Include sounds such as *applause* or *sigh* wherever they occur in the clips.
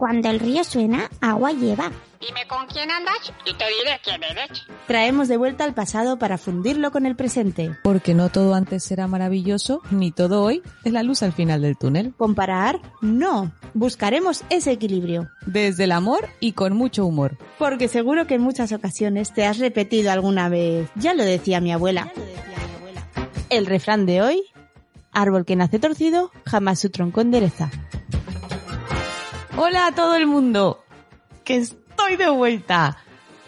Cuando el río suena, agua lleva. Dime con quién andas y te diré quién eres. Traemos de vuelta al pasado para fundirlo con el presente. Porque no todo antes era maravilloso, ni todo hoy es la luz al final del túnel. Comparar, no. Buscaremos ese equilibrio. Desde el amor y con mucho humor. Porque seguro que en muchas ocasiones te has repetido alguna vez. Ya lo decía mi abuela. El refrán de hoy, árbol que nace torcido, jamás su tronco endereza. Hola a todo el mundo, que estoy de vuelta.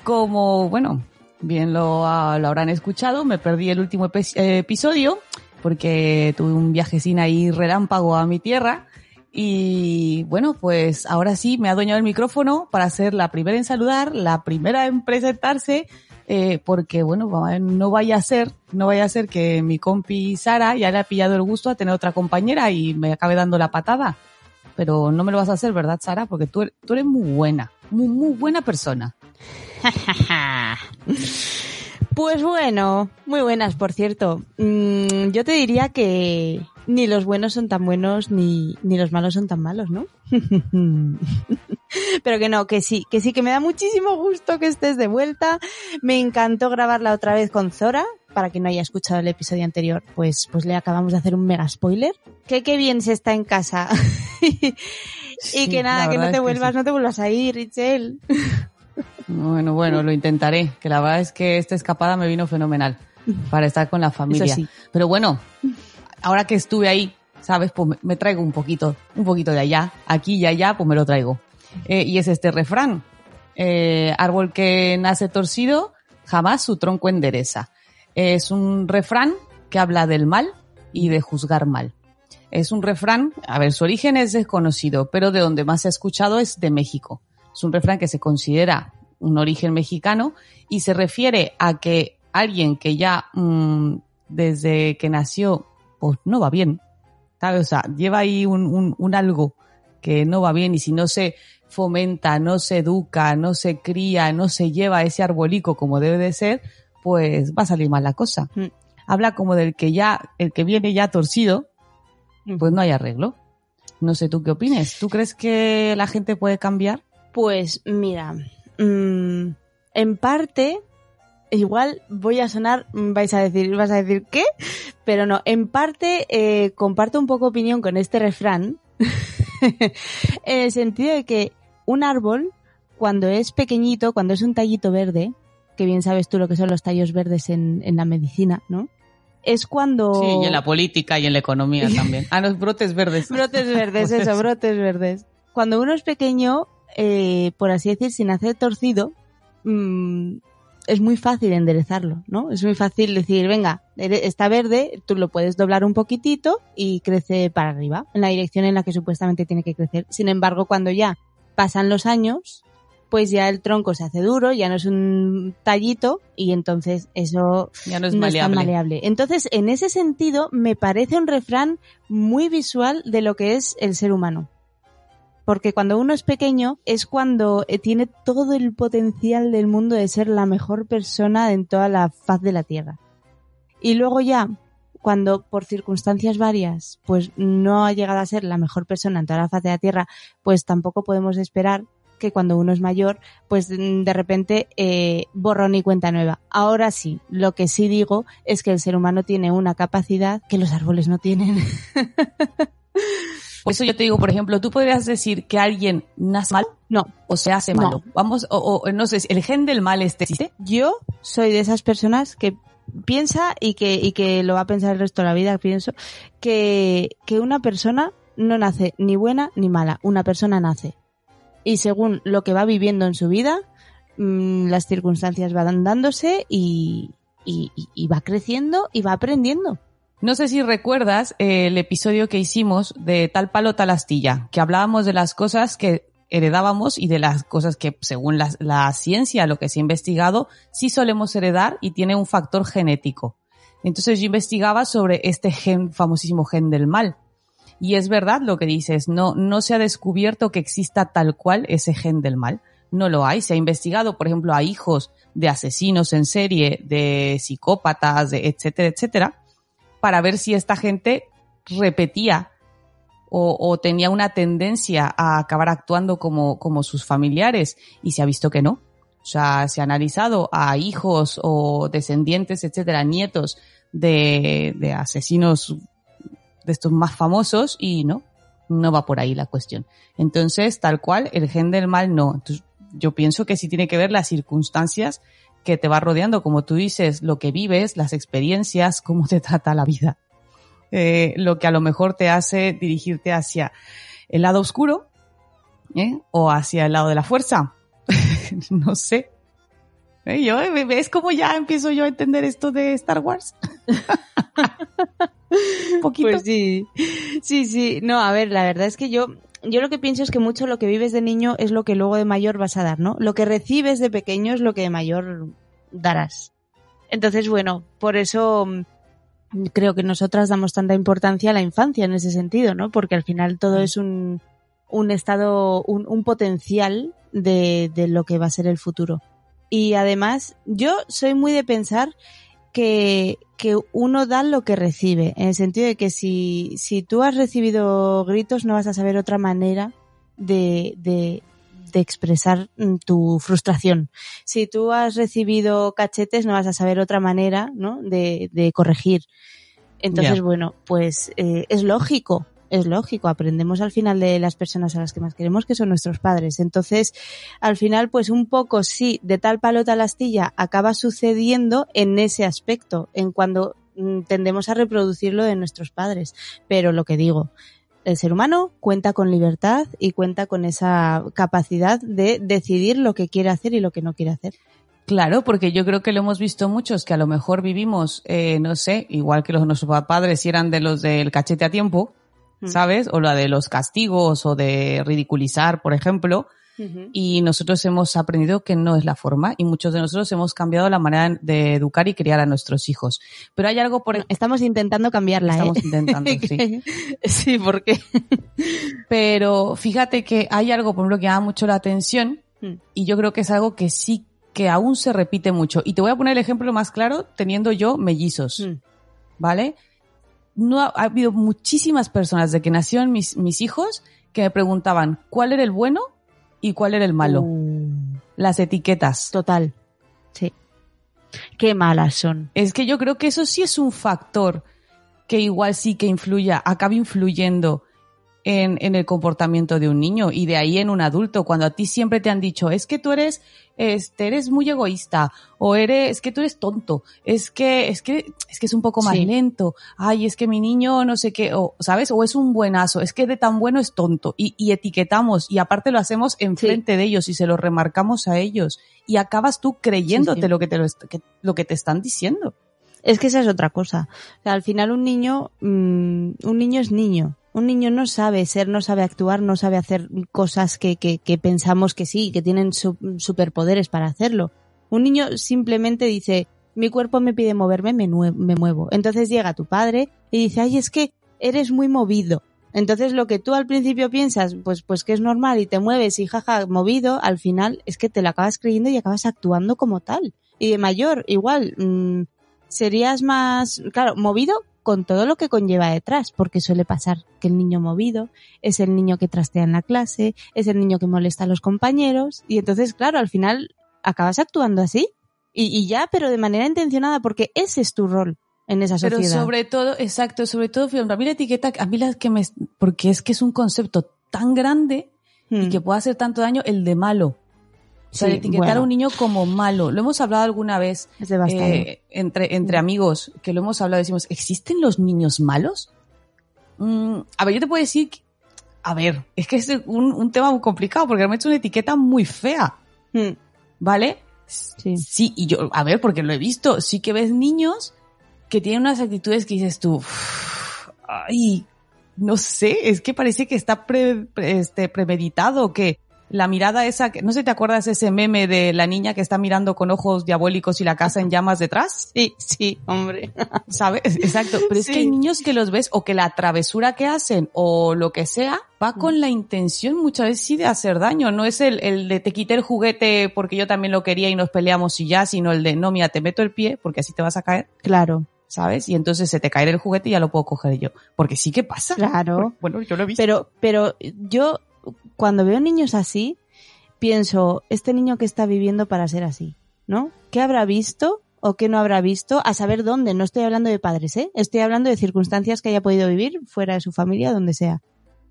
Como, bueno, bien lo, ah, lo habrán escuchado, me perdí el último eh, episodio porque tuve un viajecín ahí relámpago a mi tierra. Y bueno, pues ahora sí me ha adueñado el micrófono para ser la primera en saludar, la primera en presentarse, eh, porque bueno, no vaya a ser, no vaya a ser que mi compi Sara ya le ha pillado el gusto a tener otra compañera y me acabe dando la patada. Pero no me lo vas a hacer, ¿verdad, Sara? Porque tú, eres- tú eres muy buena, muy, muy buena persona. *laughs* Pues bueno, muy buenas, por cierto. Mm, yo te diría que ni los buenos son tan buenos ni, ni los malos son tan malos, ¿no? *laughs* Pero que no, que sí, que sí, que me da muchísimo gusto que estés de vuelta. Me encantó grabarla otra vez con Zora. Para quien no haya escuchado el episodio anterior, pues, pues le acabamos de hacer un mega spoiler. Que qué bien se está en casa. *laughs* y Sí, que nada, que no te vuelvas, sí. no te vuelvas a ir, Richel. Bueno, bueno, lo intentaré, que la verdad es que esta escapada me vino fenomenal para estar con la familia. sí. Pero bueno, ahora que estuve ahí, ¿sabes? Pues me- me traigo un poquito, un poquito de allá, aquí y allá, pues me lo traigo. Eh, y es este refrán. Eh, árbol que nace torcido, jamás su tronco endereza. Es un refrán que habla del mal y de juzgar mal. Es un refrán, a ver, su origen es desconocido, pero de donde más se ha escuchado es de México. Es un refrán que se considera un origen mexicano y se refiere a que alguien que ya mm, desde que nació, pues no va bien, ¿sabes? O sea, lleva ahí un, un, un algo que no va bien y si no se fomenta, no se educa, no se cría, no se lleva ese arbolico como debe de ser, pues va a salir mal la cosa. Mm. Habla como del que ya, el que viene ya torcido, pues no hay arreglo. No sé tú qué opines. ¿Tú crees que la gente puede cambiar? Pues mira, mm, en parte, igual voy a sonar, mm, vais a decir, vas a decir ¿qué? Pero no, en parte eh, comparto un poco opinión con este refrán, *laughs* en el sentido de que un árbol, cuando es pequeñito, cuando es un tallito verde, que bien sabes tú lo que son los tallos verdes en, en la medicina, ¿no? Es cuando... Sí, y en la política y en la economía *laughs* también. Ah, los brotes verdes. Brotes *laughs* verdes, eso, brotes verdes. Cuando uno es pequeño, eh, por así decir, sin hacer torcido, mm, es muy fácil enderezarlo, ¿no? Es muy fácil decir, venga, está verde, tú lo puedes doblar un poquitito y crece para arriba, en la dirección en la que supuestamente tiene que crecer. Sin embargo, cuando ya pasan los años, pues ya el tronco se hace duro, ya no es un tallito y entonces eso Ya no es no maleable. es tan maleable. Entonces, en ese sentido, me parece un refrán muy visual de lo que es el ser humano. Porque cuando uno es pequeño es cuando eh, tiene todo el potencial del mundo de ser la mejor persona en toda la faz de la Tierra. Y luego ya, cuando por circunstancias varias, pues no ha llegado a ser la mejor persona en toda la faz de la Tierra, pues tampoco podemos esperar que cuando uno es mayor, pues mm, de repente eh, borrón y cuenta nueva. Ahora sí, lo que sí digo es que el ser humano tiene una capacidad que los árboles no tienen. Por eso yo te digo, por ejemplo, tú podrías decir que alguien nace mal No, o se hace No. malo. Vamos, o, o, no sé, el gen del mal este existe. yo soy de esas personas que piensa y que, y que lo va a pensar el resto de la vida, pienso, que, que una persona no nace ni buena ni mala, una persona nace. Y según lo que va viviendo en su vida, mm, las circunstancias van dándose y, va creciendo y va aprendiendo. No sé si recuerdas eh, el episodio que hicimos de tal palo tal astilla, que hablábamos de las cosas que heredábamos y de las cosas que, según la, la ciencia, lo que se ha investigado, sí solemos heredar y tiene un factor genético. Entonces yo investigaba sobre este gen, famosísimo gen del mal. Y es verdad lo que dices, no, no se ha descubierto que exista tal cual ese gen del mal. No lo hay. Se ha investigado, por ejemplo, a hijos de asesinos en serie, de psicópatas, de etcétera, etcétera, para ver si esta gente repetía o, tenía una tendencia a acabar actuando como, como sus familiares y se ha visto que no. O sea, se ha analizado a hijos o descendientes, etcétera, nietos de, de asesinos de estos más famosos y no, no va por ahí la cuestión. Entonces, tal cual, el gen del mal no. Entonces, yo pienso que sí tiene que ver las circunstancias que te va rodeando, como tú dices, lo que vives, las experiencias, cómo te trata la vida. Eh, lo que a lo mejor te hace dirigirte hacia el lado oscuro ¿eh? o hacia el lado de la fuerza. *laughs* no sé. ¿Eh? Yo, ¿Ves cómo ya empiezo yo a entender esto de Star Wars? Un *laughs* poquito. Pues sí, sí, sí. No, a ver, la verdad es que yo, yo lo que pienso es que mucho lo que vives de niño es lo que luego de mayor vas a dar, ¿no? Lo que recibes de pequeño es lo que de mayor darás. Entonces, bueno, por eso mm, creo que nosotras damos tanta importancia a la infancia en ese sentido, ¿no? Porque al final todo es un, un estado, un, un potencial de, de lo que va a ser el futuro. Y además, yo soy muy de pensar que, que uno da lo que recibe, en el sentido de que si, si tú has recibido gritos no vas a saber otra manera de, de, de expresar tu frustración. Si tú has recibido cachetes no vas a saber otra manera ¿no? de, de corregir. Entonces, bueno, pues eh, es lógico, es lógico, aprendemos al final de las personas a las que más queremos, que son nuestros padres. Entonces, al final, pues un poco sí, de tal palo tal astilla acaba sucediendo en ese aspecto, en cuando mm, tendemos a reproducirlo de nuestros padres. Pero lo que digo, el ser humano cuenta con libertad y cuenta con esa capacidad de decidir lo que quiere hacer y lo que no quiere hacer. Claro, porque yo creo que lo hemos visto muchos que a lo mejor vivimos, eh, no sé, igual que los nuestros padres si eran de los del cachete a tiempo. ¿Sabes? O la de los castigos o de ridiculizar, por ejemplo. Y nosotros hemos aprendido que no es la forma y muchos de nosotros hemos cambiado la manera de educar y criar a nuestros hijos. Pero hay algo por... Estamos intentando cambiarla, Estamos ¿eh? intentando, *laughs* sí. sí, porque Pero fíjate que hay algo, por ejemplo, que llama mucho la atención Mm. y yo creo que es algo que sí que aún se repite mucho. Y te voy a poner el ejemplo más claro teniendo yo mellizos, Mm. ¿vale? No ha, ha habido muchísimas personas de que nacieron mis, mis hijos que me preguntaban cuál era el bueno y cuál era el malo. Uh, Las etiquetas. total. Sí. Qué malas son. Es que yo creo que eso sí es un factor que igual sí que influya, acabe influyendo en, en el comportamiento de un niño y de ahí en un adulto, cuando a ti siempre te han dicho, es que tú eres, este, eres muy egoísta, o eres, es que tú eres tonto, es que, es que, es que es un poco más Sí. lento, ay, es que mi niño no sé qué, o, ¿sabes? O es un buenazo, es que de tan bueno es tonto, y, y etiquetamos, y aparte lo hacemos enfrente de ellos y se lo remarcamos a ellos, y acabas tú creyéndote Sí, lo que te lo, que- lo que te están diciendo. Es que esa es otra cosa. O sea, al final un niño, mm, un niño es niño. Un niño no sabe ser, no sabe actuar, no sabe hacer cosas que, que, que pensamos que sí, que tienen su- superpoderes para hacerlo. Un niño simplemente dice, mi cuerpo me pide moverme, me, me muevo. Entonces llega tu padre y dice, ay, es que eres muy movido. Entonces lo que tú al principio piensas, pues, pues que es normal y te mueves y jaja, movido, al final es que te lo acabas creyendo y acabas actuando como tal. Y de mayor, igual, mm, serías más, claro, movido con todo lo que conlleva detrás, porque suele pasar que el niño movido es el niño que trastea en la clase, es el niño que molesta a los compañeros, y entonces, claro, al final acabas actuando así, y, y ya, pero de manera intencionada, porque ese es tu rol en esa sociedad. Pero sobre todo, exacto, sobre todo, a mí la etiqueta, a mí la que me, porque es que es un concepto tan grande y Hmm. que puede hacer tanto daño, el de malo. O sea, Sí, etiquetar bueno. a un niño como malo. Lo hemos hablado alguna vez es eh, entre, entre amigos, que lo hemos hablado, decimos, ¿existen los niños malos? Mm, a ver, yo te puedo decir, que- a ver, es que es un, un tema muy complicado porque realmente es una etiqueta muy fea, Hmm, ¿vale? sí. Sí, y yo, a ver, porque lo he visto, sí que ves niños que tienen unas actitudes que dices tú, "Uf, ay, no sé, es que parece que está pre- pre- este, premeditado, que la mirada esa, que no sé si te acuerdas ese meme de la niña que está mirando con ojos diabólicos y la casa en llamas detrás. Sí, sí, hombre. *laughs* ¿Sabes? Exacto. Pero es que hay niños que los ves o que la travesura que hacen o lo que sea va con la intención muchas veces sí de hacer daño. No es el, el de te quité el juguete porque yo también lo quería y nos peleamos y ya, sino el de no, mira, te meto el pie porque así te vas a caer, Claro, ¿sabes? Y entonces se te cae el juguete y ya lo puedo coger yo. Porque sí que pasa. claro. Bueno, yo lo he visto. Pero, pero yo cuando veo niños así, pienso, este niño que está viviendo para ser así, ¿no? ¿Qué habrá visto o qué no habrá visto? A saber dónde. No estoy hablando de padres, ¿eh? Estoy hablando de circunstancias que haya podido vivir fuera de su familia, donde sea.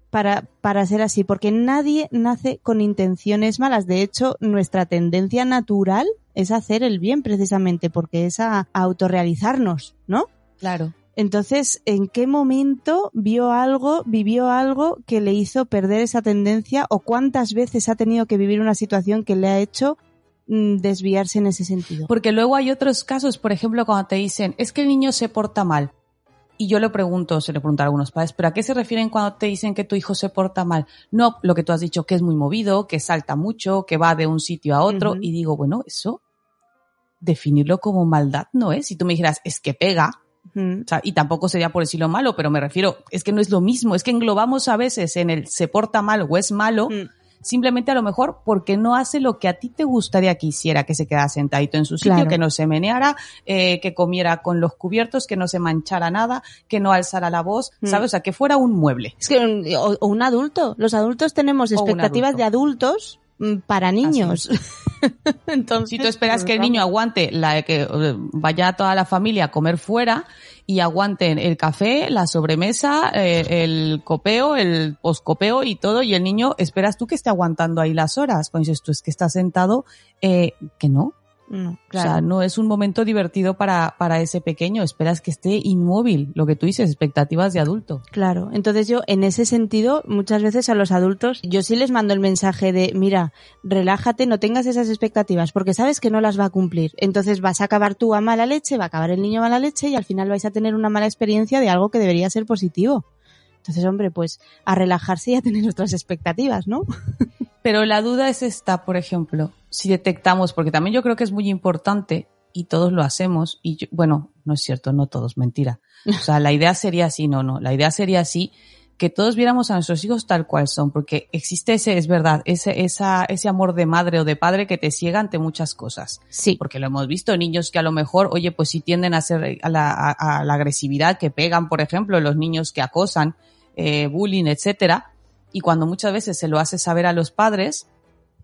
Para, para ser así, porque nadie nace con intenciones malas. De hecho, nuestra tendencia natural es hacer el bien precisamente, porque es a, a autorrealizarnos, ¿no? Claro. Entonces, ¿en qué momento vio algo, vivió algo que le hizo perder esa tendencia o cuántas veces ha tenido que vivir una situación que le ha hecho mm, desviarse en ese sentido? Porque luego hay otros casos, por ejemplo, cuando te dicen, es que el niño se porta mal. Y yo le pregunto, se le pregunta a algunos padres, ¿pero a qué se refieren cuando te dicen que tu hijo se porta mal? No, lo que tú has dicho, que es muy movido, que salta mucho, que va de un sitio a otro. Y digo, bueno, eso, definirlo como maldad no es. Si tú me dijeras, es que pega, o sea, y tampoco sería por decirlo malo, pero me refiero, es que no es lo mismo, es que englobamos a veces en el se porta mal o es malo, mm, simplemente a lo mejor porque no hace lo que a ti te gustaría que hiciera, que se quedara sentadito en su sitio, Claro. que no se meneara, eh, que comiera con los cubiertos, que no se manchara nada, que no alzara la voz, Mm. ¿sabes? O sea, que fuera un mueble. Es que, un- o, o un adulto. Los adultos tenemos expectativas adulto. de adultos para niños. *laughs* Entonces, Si tú esperas pues, que el niño aguante la que vaya toda la familia a comer fuera y aguanten el café, la sobremesa, eh, el copeo, el poscopeo y todo, y el niño esperas tú que esté aguantando ahí las horas. Cuando dices tú es que está sentado, eh, que no, No, O claro. sea, no es un momento divertido para, para ese pequeño. Esperas que esté inmóvil, lo que tú dices, expectativas de adulto. Claro, entonces yo en ese sentido muchas veces a los adultos yo sí les mando el mensaje de mira, relájate, no tengas esas expectativas porque sabes que no las va a cumplir. Entonces vas a acabar tú a mala leche, va a acabar el niño a mala leche y al final vais a tener una mala experiencia de algo que debería ser positivo. Entonces, hombre, pues a relajarse y a tener otras expectativas, ¿no? *laughs* Pero la duda es esta, por ejemplo, si detectamos, porque también yo creo que es muy importante y todos lo hacemos, y yo- bueno, no es cierto, no todos, mentira. O sea, la idea sería así, no, no, la idea sería así, que todos viéramos a nuestros hijos tal cual son, porque existe ese, es verdad, ese, esa, ese amor de madre o de padre que te ciega ante muchas cosas. Sí. porque lo hemos visto, niños que a lo mejor, oye, pues sí tienden a hacer a la, a- a la agresividad, que pegan, por ejemplo, los niños que acosan, eh, bullying, etcétera, y cuando muchas veces se lo hace saber a los padres,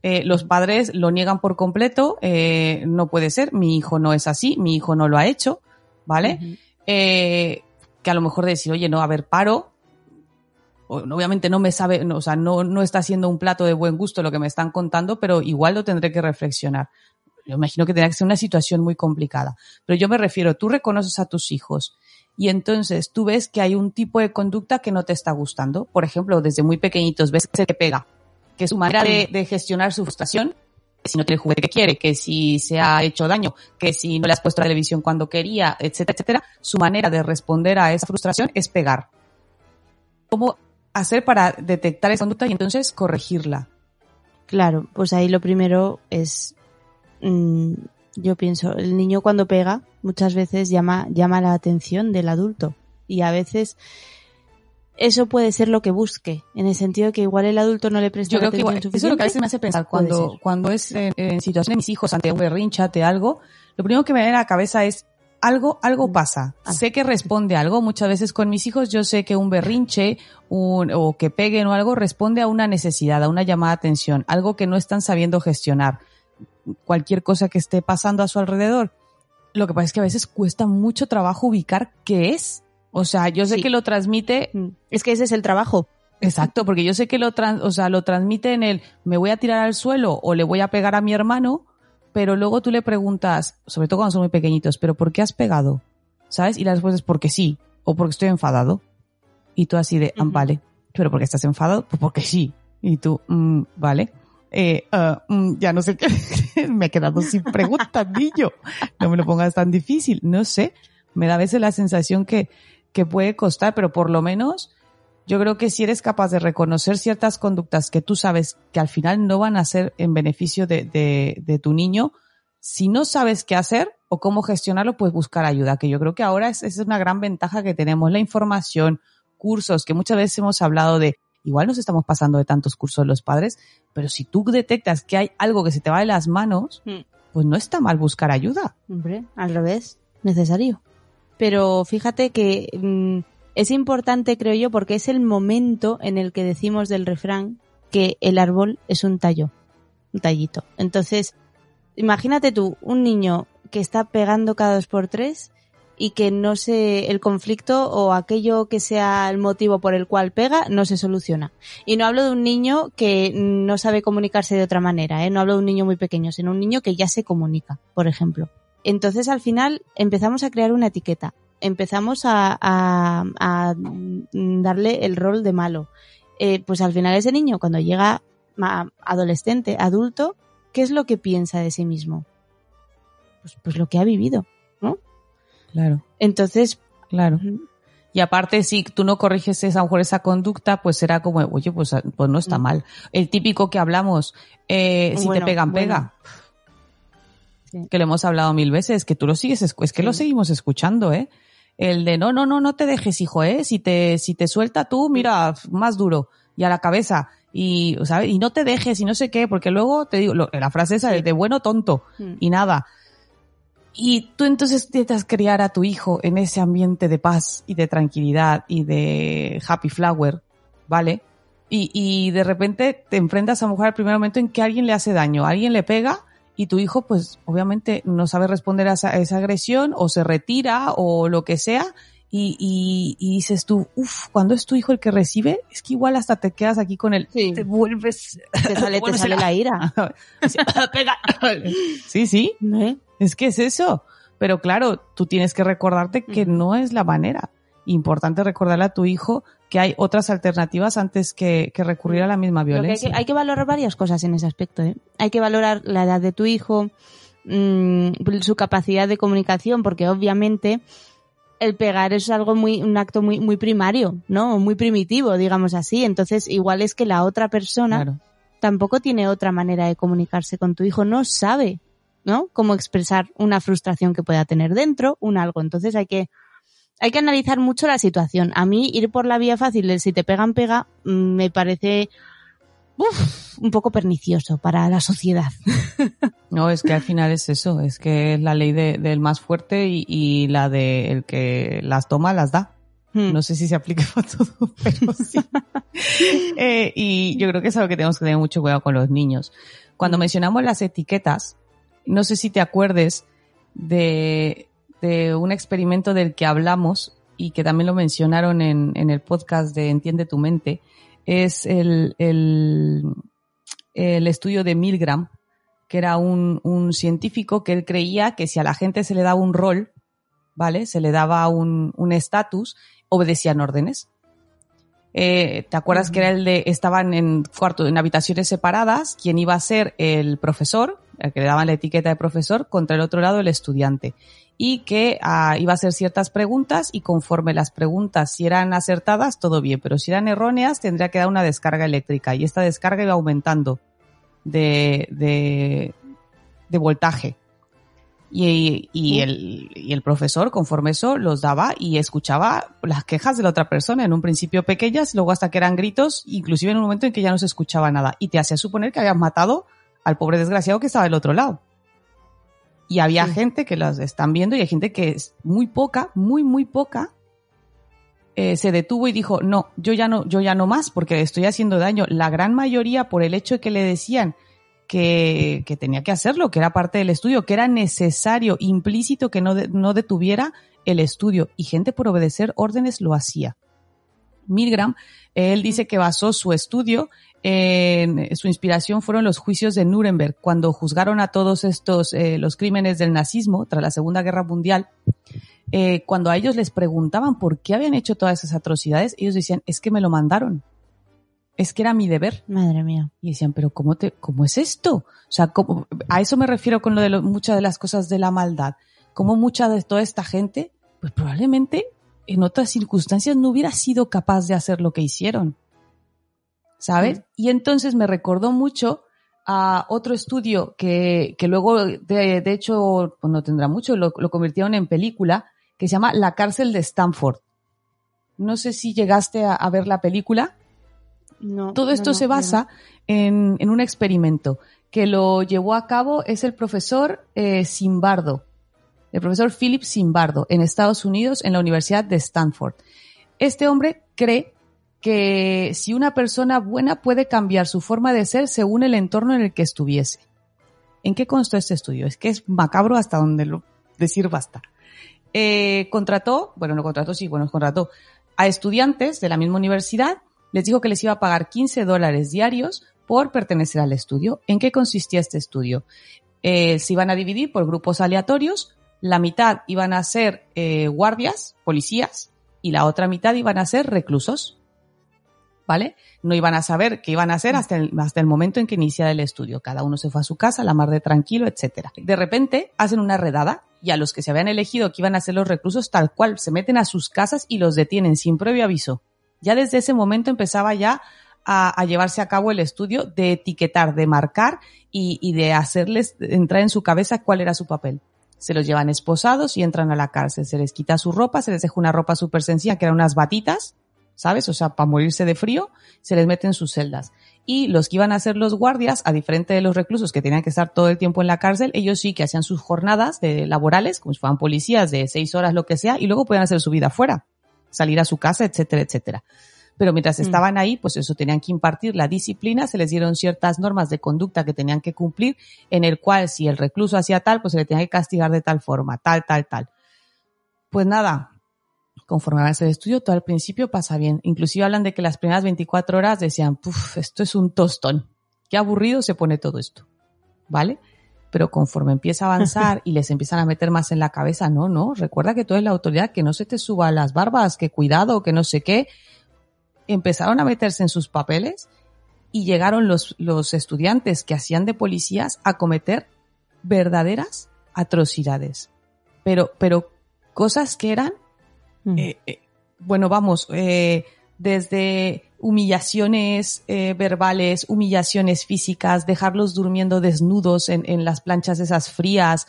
eh, los padres lo niegan por completo, eh, no puede ser, mi hijo no es así, mi hijo no lo ha hecho, ¿vale? Eh, que a lo mejor decir, oye, no, a ver, paro. Obviamente no me sabe, no, o sea, no, no está siendo un plato de buen gusto lo que me están contando, pero igual lo tendré que reflexionar. Yo imagino que tendrá que ser una situación muy complicada. Pero yo me refiero, tú reconoces a tus hijos y entonces tú ves que hay un tipo de conducta que no te está gustando. Por ejemplo, desde muy pequeñitos ves que se te pega, que su manera de, gestionar su frustración que si no tiene el juguete que quiere, que si se ha hecho daño, que si no le has puesto la televisión cuando quería, etcétera, etcétera, su manera de responder a esa frustración es pegar. ¿Cómo hacer para detectar esa conducta y entonces corregirla? Claro, pues ahí lo primero es, mm, yo pienso, el niño cuando pega muchas veces llama, llama la atención del adulto y a veces eso puede ser lo que busque, en el sentido que igual el adulto no le presta Yo creo que atención igual, eso es lo que a veces me hace pensar cuando, cuando es en, en situación de mis hijos ante un berrinche, ante algo, lo primero que me viene a la cabeza es algo, algo pasa. Ah. Sé que responde a algo. Muchas veces con mis hijos yo sé que un berrinche un, o que peguen o algo responde a una necesidad, a una llamada de atención, algo que no están sabiendo gestionar. Cualquier cosa que esté pasando a su alrededor. Lo que pasa es que a veces cuesta mucho trabajo ubicar qué es. O sea, yo sé Sí. que lo transmite Mm, Es que ese es el trabajo. Exacto, porque yo sé que lo, trans, o sea, lo transmite en el me voy a tirar al suelo o le voy a pegar a mi hermano, pero luego tú le preguntas, sobre todo cuando son muy pequeñitos, pero ¿por qué has pegado? ¿Sabes? Y la respuesta es porque sí, o porque estoy enfadado. Y tú así de, ah, Ujú. vale, pero ¿por qué estás enfadado? Pues porque sí. Y tú, "Mm, vale. Eh, ah, mm, ya no sé qué, *laughs* me he quedado sin preguntas, *laughs* niño. No me lo pongas tan difícil, no sé. Me da a veces la sensación que, que puede costar, pero por lo menos Yo creo que si eres capaz de reconocer ciertas conductas que tú sabes que al final no van a ser en beneficio de, de, tu niño, si no sabes qué hacer o cómo gestionarlo, pues buscar ayuda, que yo creo que ahora es, es una gran ventaja que tenemos, la información, cursos, que muchas veces hemos hablado de, igual nos estamos pasando de tantos cursos los padres, pero si tú detectas que hay algo que se te va de las manos, Mm. pues no está mal buscar ayuda. Hombre, al revés, necesario. Pero fíjate que mm, es importante, creo yo, porque es el momento en el que decimos del refrán que el árbol es un tallo, un tallito. Entonces, imagínate tú, un niño que está pegando cada dos por tres y que no se, el conflicto o aquello que sea el motivo por el cual pega no se soluciona. Y no hablo de un niño que no sabe comunicarse de otra manera, ¿eh? no hablo de un niño muy pequeño, sino un niño que ya se comunica, por ejemplo. Entonces al final empezamos a crear una etiqueta, empezamos a, a- a darle el rol de malo. Eh, pues al final ese niño cuando llega adolescente, adulto, ¿qué es lo que piensa de sí mismo? Pues, pues lo que ha vivido. Claro, Entonces, claro. Y aparte, si tú no corriges esa, a lo mejor esa conducta, pues será como, oye, pues, pues no está Mm. mal. El típico que hablamos, eh, si Bueno, te pegan, bueno. pega. Sí. Que lo hemos hablado mil veces, que tú lo sigues, es que lo seguimos escuchando, ¿eh? El de no, no, no, no te dejes, hijo, ¿eh? Si te, si te suelta tú, mira, más duro y a la cabeza. Y, ¿sabes? Y no te dejes y no sé qué, porque luego te digo, lo- la frase esa Sí. de, de bueno tonto Mm. y nada. Y tú entonces intentas criar a tu hijo en ese ambiente de paz y de tranquilidad y de happy flower, ¿vale? Y, y de repente te enfrentas a mejor al primer momento en que alguien le hace daño, alguien le pega y tu hijo pues obviamente no sabe responder a esa, a esa agresión o se retira o lo que sea y, y, y dices tú, uff, cuando es tu hijo el que recibe, es que igual hasta te quedas aquí con el, Sí. te vuelves, te sale, *laughs* te la ira. *laughs* Sí, sí, ¿eh? Es que es eso. Pero claro, tú tienes que recordarte que no es la manera. Importante recordarle a tu hijo que hay otras alternativas antes que, que recurrir a la misma Lo que hay, violencia. que, hay que valorar varias cosas en ese aspecto. ¿eh? Hay que valorar la edad de tu hijo, mm, su capacidad de comunicación, porque obviamente el pegar es algo muy, un acto muy, muy primario, ¿no? Muy primitivo, digamos así. Entonces, igual es que la otra persona Claro. tampoco tiene otra manera de comunicarse con tu hijo, no sabe, ¿no? Cómo expresar una frustración que pueda tener dentro, un algo. Entonces hay que, hay que analizar mucho la situación. A mí ir por la vía fácil del si te pegan, pega, mm, me parece uf, un poco pernicioso para la sociedad. *laughs* No, es que al final es eso, es que es la ley de- del más fuerte y, y la de el que las toma las da. Mm. No sé si se aplica *laughs* para todo, pero sí. *laughs* Eh, y yo creo que es algo que tenemos que tener mucho cuidado con los niños. Cuando Mm. mencionamos las etiquetas, no sé si te acuerdes de, de un experimento del que hablamos y que también lo mencionaron en, en el podcast de Entiende tu mente, es el, el, el estudio de Milgram, que era un, un científico que él creía que si a la gente se le daba un rol, ¿vale? Se le daba un un estatus, obedecían órdenes. Eh, ¿Te acuerdas que era el de, estaban en cuarto, en habitaciones separadas, quien iba a ser el profesor, el que le daban la etiqueta de profesor, contra el otro lado el estudiante? Y que ah, iba a hacer ciertas preguntas y conforme las preguntas, si eran acertadas, todo bien, pero si eran erróneas, tendría que dar una descarga eléctrica y esta descarga iba aumentando de, de, de voltaje. Y, y, el, y el profesor, conforme eso, los daba y escuchaba las quejas de la otra persona, en un principio pequeñas, luego hasta que eran gritos, inclusive en un momento en que ya no se escuchaba nada. Y te hacía suponer que habían matado al pobre desgraciado que estaba del otro lado. Y había Sí. gente que las están viendo y hay gente que es muy poca, muy, muy poca, eh, se detuvo y dijo, no, yo ya no, yo ya no más porque estoy haciendo daño. La gran mayoría por el hecho de que le decían que, que tenía que hacerlo, que era parte del estudio, que era necesario, implícito que no, de- no detuviera el estudio y gente por obedecer órdenes lo hacía. Milgram, él dice que basó su estudio en su inspiración fueron los juicios de Nuremberg, cuando juzgaron a todos estos, eh, los crímenes del nazismo tras la Segunda Guerra Mundial. Eh, cuando a ellos les preguntaban por qué habían hecho todas esas atrocidades, ellos decían, es que me lo mandaron. Es que era mi deber. Madre mía. Y decían, pero ¿cómo, te, cómo es esto? O sea, ¿cómo- a eso me refiero con lo de lo- muchas de las cosas de la maldad. Como mucha de toda esta gente, pues probablemente en otras circunstancias no hubiera sido capaz de hacer lo que hicieron. ¿Sabes? Y entonces me recordó mucho a otro estudio que, que luego, de, de hecho, pues no tendrá mucho, lo, lo convirtieron en película, que se llama La cárcel de Stanford. No sé si llegaste a, a ver la película. No, Todo esto no, se basa en, en un experimento que lo llevó a cabo es el profesor eh, Simbardo, el profesor Philip Simbardo en Estados Unidos en la Universidad de Stanford. Este hombre cree que si una persona buena puede cambiar su forma de ser según el entorno en el que estuviese. ¿En qué constó este estudio? Es que es macabro hasta donde lo decir basta. Eh, contrató, bueno, no contrató, sí, bueno, contrató a estudiantes de la misma universidad, les dijo que les iba a pagar 15 dólares diarios por pertenecer al estudio. ¿En qué consistía este estudio? Eh, se iban a dividir por grupos aleatorios, la mitad iban a ser eh, guardias, policías, y la otra mitad iban a ser reclusos. ¿Vale? No iban a saber qué iban a hacer hasta el, hasta el momento en que iniciara el estudio. Cada uno se fue a su casa, la mar de tranquilo, etcétera. De repente hacen una redada y a los que se habían elegido que iban a ser los reclusos tal cual se meten a sus casas y los detienen sin previo aviso. Ya desde ese momento empezaba ya a, a llevarse a cabo el estudio de etiquetar, de marcar y, y de hacerles entrar en su cabeza cuál era su papel. Se los llevan esposados y entran a la cárcel. Se les quita su ropa, se les deja una ropa súper sencilla, que eran unas batitas, ¿sabes? O sea, para morirse de frío, se les mete en sus celdas. Y los que iban a ser los guardias, a diferente de los reclusos que tenían que estar todo el tiempo en la cárcel, ellos sí que hacían sus jornadas de laborales, como si fueran policías de seis horas, lo que sea, y luego podían hacer su vida afuera, salir a su casa, etcétera, etcétera. Pero mientras Mm. estaban ahí, pues eso, tenían que impartir la disciplina, se les dieron ciertas normas de conducta que tenían que cumplir, en el cual si el recluso hacía tal, pues se le tenía que castigar de tal forma, tal, tal, tal. Pues nada, conforme avanza el estudio, todo al principio pasa bien. Inclusive hablan de que las primeras 24 horas decían, puf, esto es un tostón. Qué aburrido se pone todo esto. ¿Vale? Pero conforme empieza a avanzar *laughs* y les empiezan a meter más en la cabeza, no, no, recuerda que tú eres la autoridad, que no se te suba las barbas, que cuidado, que no sé qué. Empezaron a meterse en sus papeles y llegaron los, los estudiantes que hacían de policías a cometer verdaderas atrocidades. Pero, pero cosas que eran Mm. eh, eh, bueno, vamos, eh, desde humillaciones verbales, humillaciones físicas, dejarlos durmiendo desnudos en, en las planchas esas frías,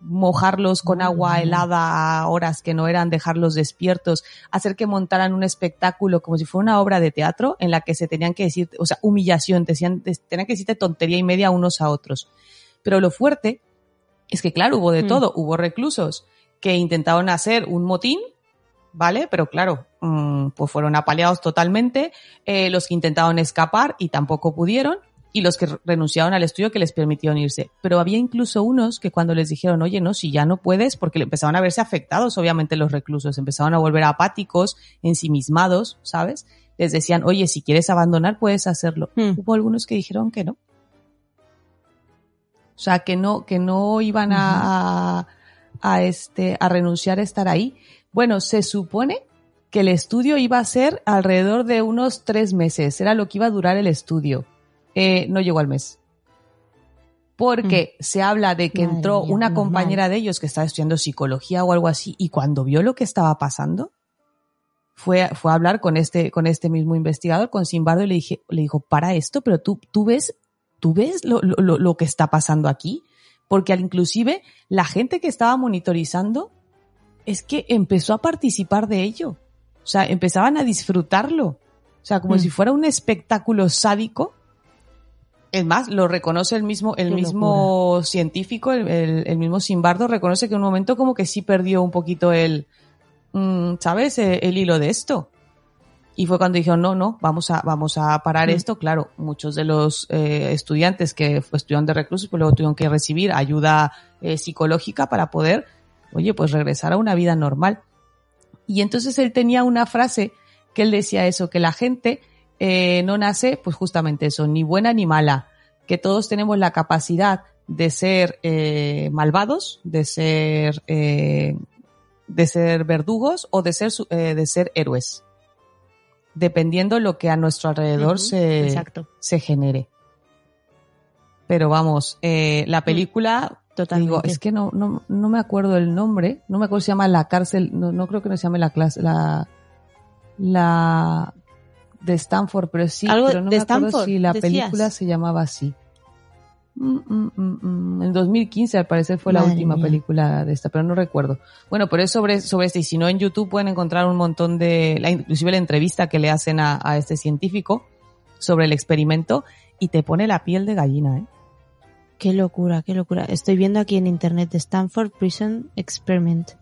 mojarlos con agua helada a horas que no eran, dejarlos despiertos, hacer que montaran un espectáculo como si fuera una obra de teatro en la que se tenían que decir, o sea, humillación, decían, tenían que decirte tontería y media unos a otros. Pero lo fuerte es que, claro, hubo de Mm. todo, hubo reclusos que intentaron hacer un motín, ¿vale? Pero claro, mm, pues fueron apaleados totalmente, eh, los que intentaron escapar y tampoco pudieron, y los que renunciaron al estudio que les permitieron irse. Pero había incluso unos que cuando les dijeron, oye, no, si ya no puedes, porque le empezaban a verse afectados, obviamente, los reclusos, empezaron a volver apáticos, ensimismados, ¿sabes? Les decían, oye, si quieres abandonar, puedes hacerlo. Hmm. Hubo algunos que dijeron que no. O sea, que no, que no iban a, a este, a renunciar a estar ahí. Bueno, se supone que el estudio iba a ser alrededor de unos tres meses, era lo que iba a durar el estudio. Eh, no llegó al mes. Porque se habla de que Madre entró mía, una compañera de ellos que estaba estudiando psicología o algo así y cuando vio lo que estaba pasando, fue, fue a hablar con este, con este mismo investigador, con Simbardo, y le dije, le dijo, para esto, pero tú, tú ves, tú ves lo, lo, lo- lo que está pasando aquí. Porque al inclusive la gente que estaba monitorizando es que empezó a participar de ello. O sea, empezaban a disfrutarlo. O sea, como Mm. si fuera un espectáculo sádico. Es más, lo reconoce el mismo, el Qué mismo científico, el, el- el mismo Simbardo, reconoce que en un momento como que sí perdió un poquito el, mm, ¿sabes? El, el hilo de esto. Y fue cuando dijeron, no, no, vamos a, vamos a parar Mm. esto. Claro, muchos de los eh, estudiantes que estudiaron de reclusos, pues luego tuvieron que recibir ayuda eh, psicológica para poder, oye, pues regresar a una vida normal. Y entonces él tenía una frase que él decía eso, que la gente eh, no nace, pues justamente eso, ni buena ni mala, que todos tenemos la capacidad de ser eh, malvados, de ser, eh, de ser verdugos o de ser, eh, de ser héroes, dependiendo lo que a nuestro alrededor se, Exacto. se genere. Pero vamos, eh, la película Totalmente. Digo, es que no, no, no me acuerdo el nombre, no me acuerdo si se llama La Cárcel, no, no creo que no se llame la clase, la, la de Stanford, pero sí, Algo pero no de me acuerdo Stanford, si la decías. película se llamaba así. Mm, mm, mm, mm. En 2015 al parecer fue la última mía. película de esta, pero no recuerdo. Bueno, pero es sobre, sobre este, y si no en YouTube pueden encontrar un montón de, la, inclusive la entrevista que le hacen a, a este científico sobre el experimento y te pone la piel de gallina, ¿eh? Qué locura, qué locura. Estoy viendo aquí en internet Stanford Prison Experiment.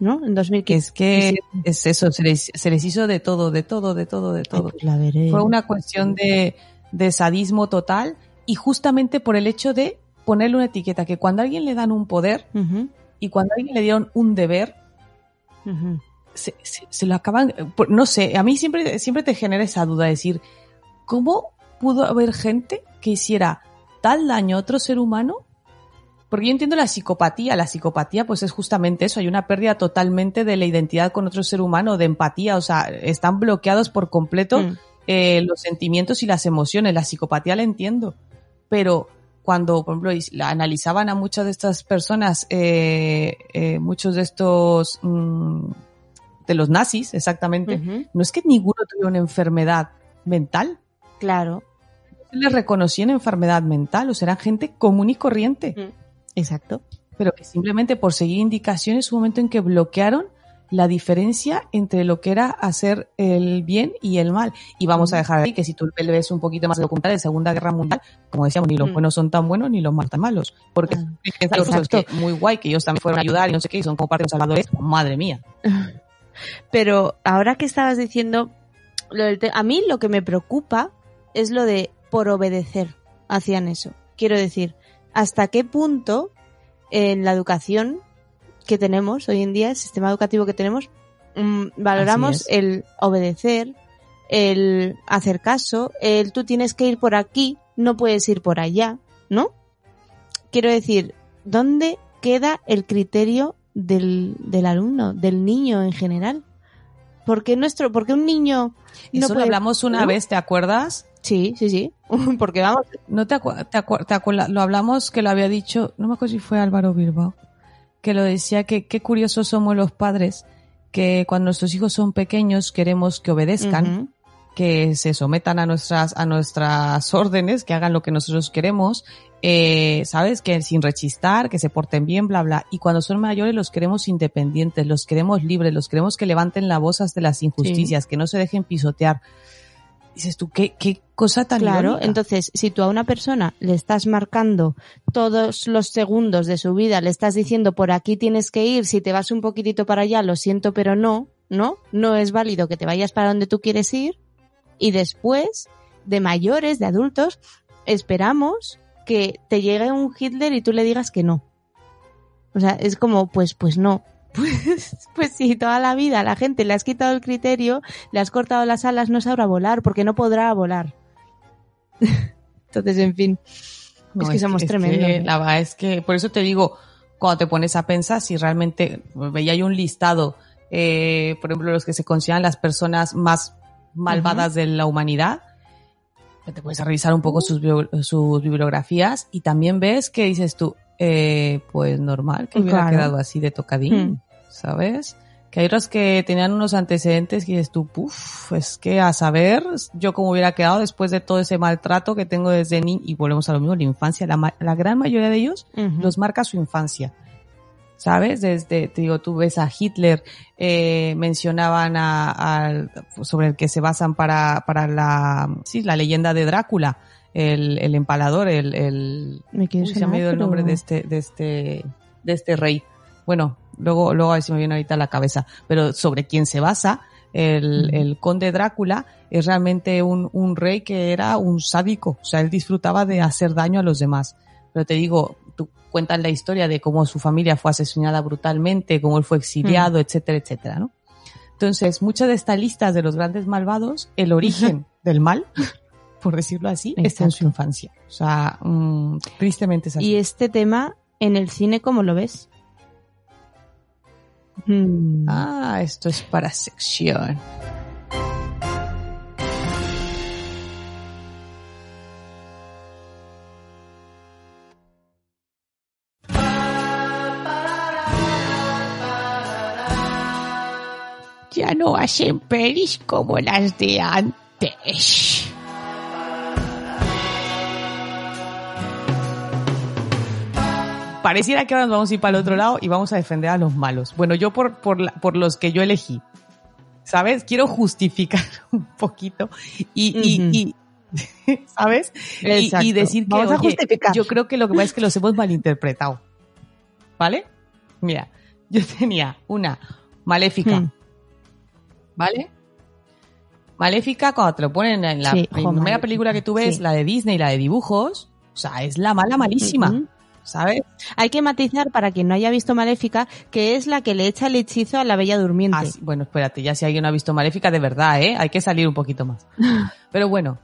¿No? En Que 2015. es que es eso, se les, se les hizo de todo, de todo, de todo, de Ay, todo. pues la veré. Fue una cuestión de, de sadismo total y justamente por el hecho de ponerle una etiqueta, que cuando a alguien le dan un poder y cuando a alguien le dieron un deber, se, se- se lo acaban, no sé, a mí siempre, siempre te genera esa duda, de decir, ¿cómo pudo haber gente que hiciera tal daño a otro ser humano? Porque yo entiendo la psicopatía, la psicopatía pues es justamente eso, hay una pérdida totalmente de la identidad con otro ser humano, de empatía, o sea, están bloqueados por completo Mm. eh, los sentimientos y las emociones. La psicopatía la entiendo, pero cuando, por ejemplo, analizaban a muchas de estas personas, eh, eh, muchos de estos, mm, de los nazis, exactamente, no es que ninguno tuviera una enfermedad mental, Claro. Se les reconocían enfermedad mental, o sea, eran gente común y corriente, Exacto. pero que simplemente por seguir indicaciones hubo un momento en que bloquearon la diferencia entre lo que era hacer el bien y el mal. Y vamos a dejar ahí que si tú ves un poquito más de documental de Segunda Guerra Mundial, como decíamos, ni los Mm. buenos son tan buenos ni los malos tan malos. Porque Ah, los que muy guay, que ellos también fueron a ayudar y no sé qué, y son como parte de los salvadores. Madre mía. *laughs* Pero ahora que estabas diciendo, lo del a mí lo que me preocupa es lo de por obedecer hacían eso. Quiero decir, hasta qué punto en la educación que tenemos hoy en día, el sistema educativo que tenemos, mm, valoramos el obedecer, el hacer caso, el tú tienes que ir por aquí, no puedes ir por allá, ¿no? Quiero decir, ¿dónde queda el criterio del, del alumno, del niño en general? ¿Por qué nuestro, porque un niño no Eso lo hablamos una ¿no? vez, ¿te acuerdas? Sí, sí, sí. *laughs* Porque vamos, No te acuerdas, te acuer- te acuerdas- lo hablamos que lo había dicho, no me acuerdo si fue Álvaro Bilbao, que lo decía que qué curiosos somos los padres que cuando nuestros hijos son pequeños queremos que obedezcan, que se sometan a nuestras a nuestras *laughs* órdenes, que hagan lo que nosotros queremos, eh, sabes que sin rechistar, que se porten bien, bla bla. Y cuando son mayores los queremos independientes, los queremos libres, los queremos que levanten la voz ante las injusticias, que no se dejen pisotear. Dices tú qué qué cosa tan Claro, irónica. entonces, si tú a una persona le estás marcando todos los segundos de su vida, le estás diciendo por aquí tienes que ir, si te vas un poquitito para allá, lo siento, pero no, ¿no? No es válido que te vayas para donde tú quieres ir. Y después, de mayores, de adultos, esperamos que te llegue un Hitler y tú le digas que no. O sea, es como, pues, pues no. Pues, pues si toda la vida la gente le has quitado el criterio, le has cortado las alas, no sabrá volar, porque no podrá volar. *laughs* Entonces, en fin. No, es que somos tremendos. que la verdad es que, por eso te digo, cuando te pones a pensar si realmente veía yo un listado, eh, por ejemplo, los que se consideran las personas más malvadas de la humanidad, te puedes revisar un poco sus, sus bibliografías y también ves que dices tú, eh, pues normal que hubiera Claro. quedado así de tocadín, Mm. ¿sabes? Que hay otros que tenían unos antecedentes y dices tú, puf, es que a saber yo cómo hubiera quedado después de todo ese maltrato que tengo desde niño, y volvemos a lo mismo, la infancia, la, ma- la gran mayoría de ellos los marca su infancia. ¿Sabes? Desde, te digo, tú ves a Hitler, eh, mencionaban a, al- sobre el que se basan para, para la, sí, la leyenda de Drácula, el, el empalador, el, el, Me Uy, se me ha ido el nombre de este, de este, de este rey. Bueno, luego, luego a ver si me viene ahorita a la cabeza. Pero sobre quién se basa, el, el conde Drácula es realmente un, un rey que era un sádico. O sea, él disfrutaba de hacer daño a los demás. Pero te digo, tú cuentas la historia de cómo su familia fue asesinada brutalmente, cómo él fue exiliado, etcétera, etcétera, ¿no? Entonces, muchas de estas listas de los grandes malvados, el origen *laughs* del mal, por decirlo así, está en su infancia. O sea, mm, tristemente ¿Y este tema en el cine cómo lo ves? Hmm. Ah, esto es para sección. Ya no hacen pelis como las de antes. Pareciera que ahora nos vamos a ir para el otro lado y vamos a defender a los malos. Bueno, yo por, por, la- por los que yo elegí. ¿Sabes? Quiero justificar *laughs* un poquito y, y- y- *laughs* ¿sabes? Y- decir que, Vamos a oye, justificar. yo creo que lo que pasa es que los hemos malinterpretado. ¿Vale? Mira, yo *laughs* tenía una maléfica. Hmm. ¿Vale? Maléfica, cuando te lo ponen en la Sí, primera película que tú ves, sí. la de Disney, la de dibujos, o sea, es la mala malísima. ¿Sabes? Hay que matizar, para quien no haya visto Maléfica, que es la que le echa el hechizo a la Bella Durmiente. Ah, bueno, espérate, ya si alguien no ha visto Maléfica, de verdad, ¿eh? Hay que salir un poquito más. *laughs* Pero bueno,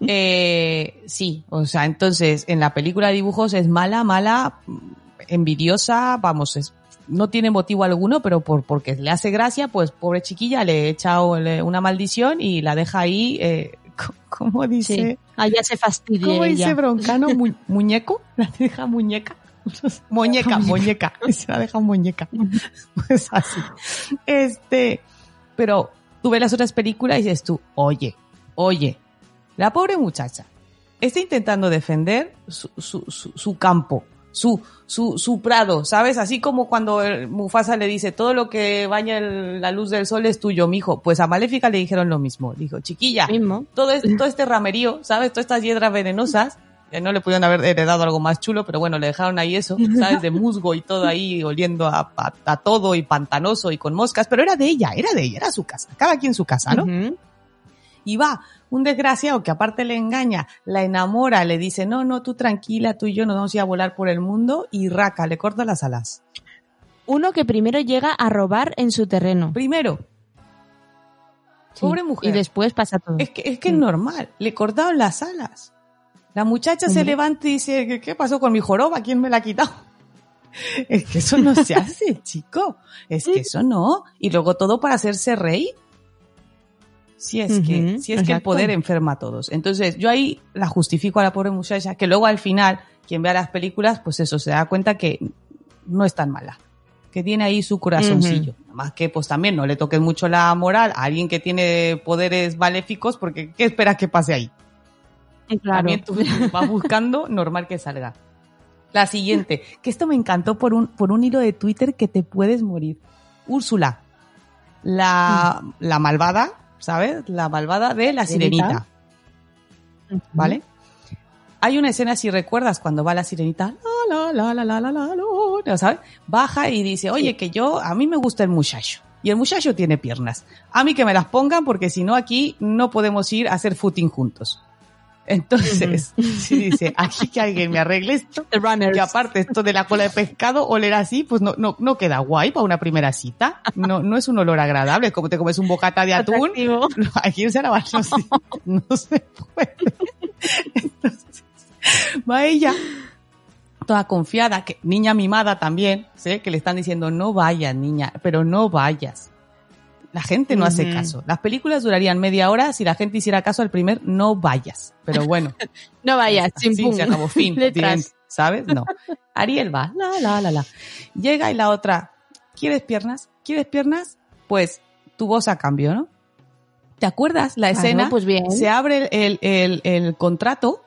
eh, sí, o sea, entonces, en la película de dibujos es mala, mala, envidiosa, vamos, es, no tiene motivo alguno, pero por, porque le hace gracia, pues pobre chiquilla le echa una maldición y la deja ahí, eh, co- *laughs* ¿cómo dice? Sí. Allá se fastidia ¿Cómo dice. Broncano? *laughs* Mu- ¿Muñeco? ¿La deja muñeca? *laughs* Muñeca, muñeca. *laughs* Se la deja muñeca. Pues así. Este, pero tú ves las otras películas y dices tú, oye, oye, la pobre muchacha está intentando defender su, su, su, su campo, su, su, su prado, ¿sabes? Así como cuando Mufasa le dice, todo lo que baña el- la luz del sol es tuyo, mijo. Pues a Maléfica le dijeron lo mismo. Dijo, chiquilla, Mismo. todo, es- todo este ramerío, ¿sabes? Todas estas hiedras venenosas, que no le pudieron haber heredado algo más chulo, pero bueno, le dejaron ahí eso, ¿sabes? De musgo y todo ahí oliendo a, a- a todo y pantanoso y con moscas, pero era de ella, era de ella, era su casa, cada quien su casa, ¿no? Y va un desgraciado que aparte le engaña, la enamora, le dice, no, no, tú tranquila, tú y yo nos vamos a ir a volar por el mundo y raca, le corta las alas. Uno que primero llega a robar en su terreno. Primero, Sí. pobre mujer. Y después pasa todo. Es que es, que es normal, le cortaron las alas. La muchacha se levanta y dice, ¿qué, qué pasó con mi joroba? ¿Quién me la ha quitado? *laughs* Es que eso no se *laughs* hace, chico. Es que eso no. Y luego todo para hacerse rey. Si es que, si es que el poder enferma a todos. Entonces, yo ahí la justifico a la pobre muchacha, que luego al final, quien vea las películas, pues eso, se da cuenta que no es tan mala. Que tiene ahí su corazoncillo. Más que, pues también no le toques mucho la moral a alguien que tiene poderes maléficos, porque ¿qué esperas que pase ahí? claro. También tú *laughs* vas buscando, normal que salga. La siguiente, que esto me encantó por un, por un hilo de Twitter que te puedes morir. Úrsula, la, la malvada, ¿sabes? La malvada de la sirenita. ¿Vale? Hay una escena, si recuerdas, cuando va la sirenita, ¿sabes? Baja y dice, oye, que yo, a mí me gusta el muchacho. Y el muchacho tiene piernas. A mí que me las pongan porque si no aquí no podemos ir a hacer footing juntos. Entonces, si *laughs* dice, aquí que alguien me arregle esto, que aparte esto de la cola de pescado, oler así, pues no, no, no queda guay para una primera cita. No, no es un olor agradable, es como te comes un bocata de atún. Atractivo. *laughs* Aquí en se la no, se- no se puede. Entonces, va ella toda confiada, que niña mimada también, sé que le están diciendo no vayas, niña, pero no vayas. La gente no hace caso. Las películas durarían media hora si la gente hiciera caso al primer no vayas. Pero bueno, *laughs* No vayas, sin Sí, se acabó, fin. *laughs* Bien, ¿Sabes? No. Ariel va, la, la, la, la. Llega y la otra, ¿quieres piernas? ¿Quieres piernas? Pues tu voz a cambio, ¿no? ¿Te acuerdas la Claro, escena? pues bien. Se abre el, el, el contrato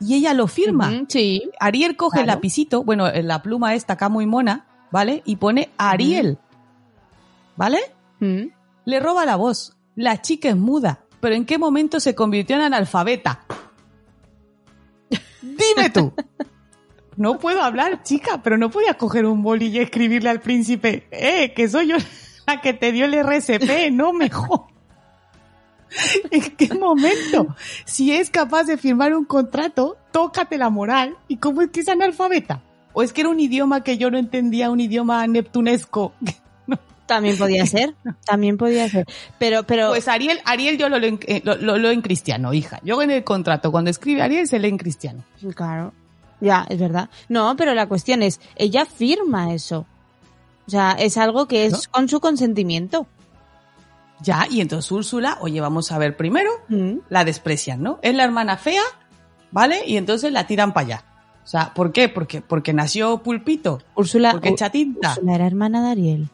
y ella lo firma. Sí. Ariel coge el lapicito, bueno, la pluma esta acá muy mona, ¿vale? Y pone Ariel. ¿Vale? Le roba la voz. La chica es muda. Pero ¿en qué momento se convirtió en analfabeta? *laughs* Dime tú. No puedo hablar, chica, pero no podías coger un boli y escribirle al príncipe, eh, que soy yo *laughs* la que te dio el RCP, no mejor. *laughs* ¿En qué momento? Si es capaz de firmar un contrato, tócate la moral. ¿Y cómo es que es analfabeta? ¿O es que era un idioma que yo no entendía, un idioma neptunesco? También podía *laughs* ser. También podía ser. Pero, pero. Pues Ariel, Ariel yo lo leo en, eh, lo, lo en cristiano, hija. Yo en el contrato, cuando escribe Ariel, se lee en cristiano. Claro. Ya, es verdad. No, pero la cuestión es, ella firma eso. O sea, es algo que es ¿No? con su consentimiento. Ya, y entonces Úrsula, oye, vamos a ver primero, Mm. la desprecian, ¿no? Es la hermana fea, ¿vale? Y entonces la tiran para allá. O sea, ¿por qué? Porque, porque nació pulpito, Úrsula, porque Ú- echa tinta. Úrsula era hermana de Ariel.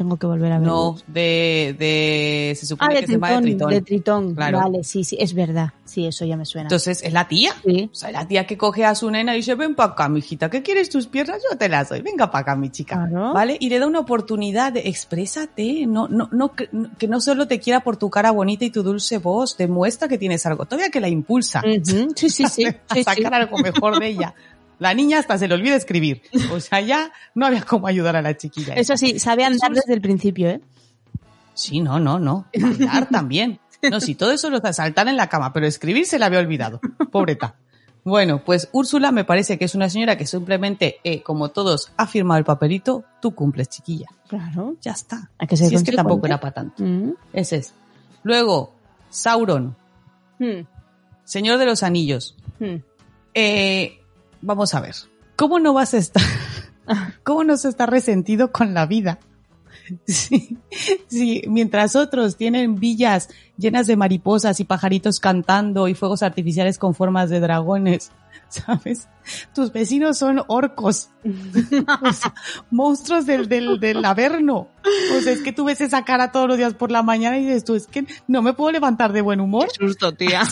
Tengo que volver a ver. No, de, de, se Ah, supone de que se llama de Tritón, Tritón. de Tritón. Claro. Vale, sí, sí, es verdad. Sí, eso ya me suena. Entonces, es la tía. sí. O sea, la tía que coge a su nena y dice, ven para acá, mijita, ¿qué quieres tus piernas? Yo te las doy, venga para acá, mi chica. Claro. ¿Vale? Y le da una oportunidad de exprésate, no, no, no, que, no solo te quiera por tu cara bonita y tu dulce voz, demuestra que tienes algo, todavía que la impulsa. Sí, sí, sí. a *laughs* sí, sí. sacar algo mejor de ella. *laughs* La niña hasta se le olvida escribir. O sea, ya no había cómo ayudar a la chiquilla. Eso sí, sabe andar desde el principio, ¿eh? Sí, no, no, no. Bailar *laughs* también. No, sí, todo eso lo de saltar en la cama, pero escribir se la había olvidado. Pobreta. Bueno, pues Úrsula me parece que es una señora que simplemente, eh, como todos, ha firmado el papelito, tú cumples, chiquilla. Claro. Ya está. Hay que ser Si es que tampoco era para tanto. Mm. Ese es. Luego, Sauron, Mm, Señor de los Anillos. mm. Eh, vamos a ver. ¿Cómo no vas a estar? *laughs* ¿Cómo no se está resentido con la vida? *laughs* Sí, sí, mientras otros tienen villas llenas de mariposas y pajaritos cantando y fuegos artificiales con formas de dragones, *laughs* ¿sabes? Tus vecinos son orcos, *laughs* o sea, monstruos del, del, del averno. O sea, es que tú ves esa cara todos los días por la mañana y dices tú, es que no me puedo levantar de buen humor. susto, tía.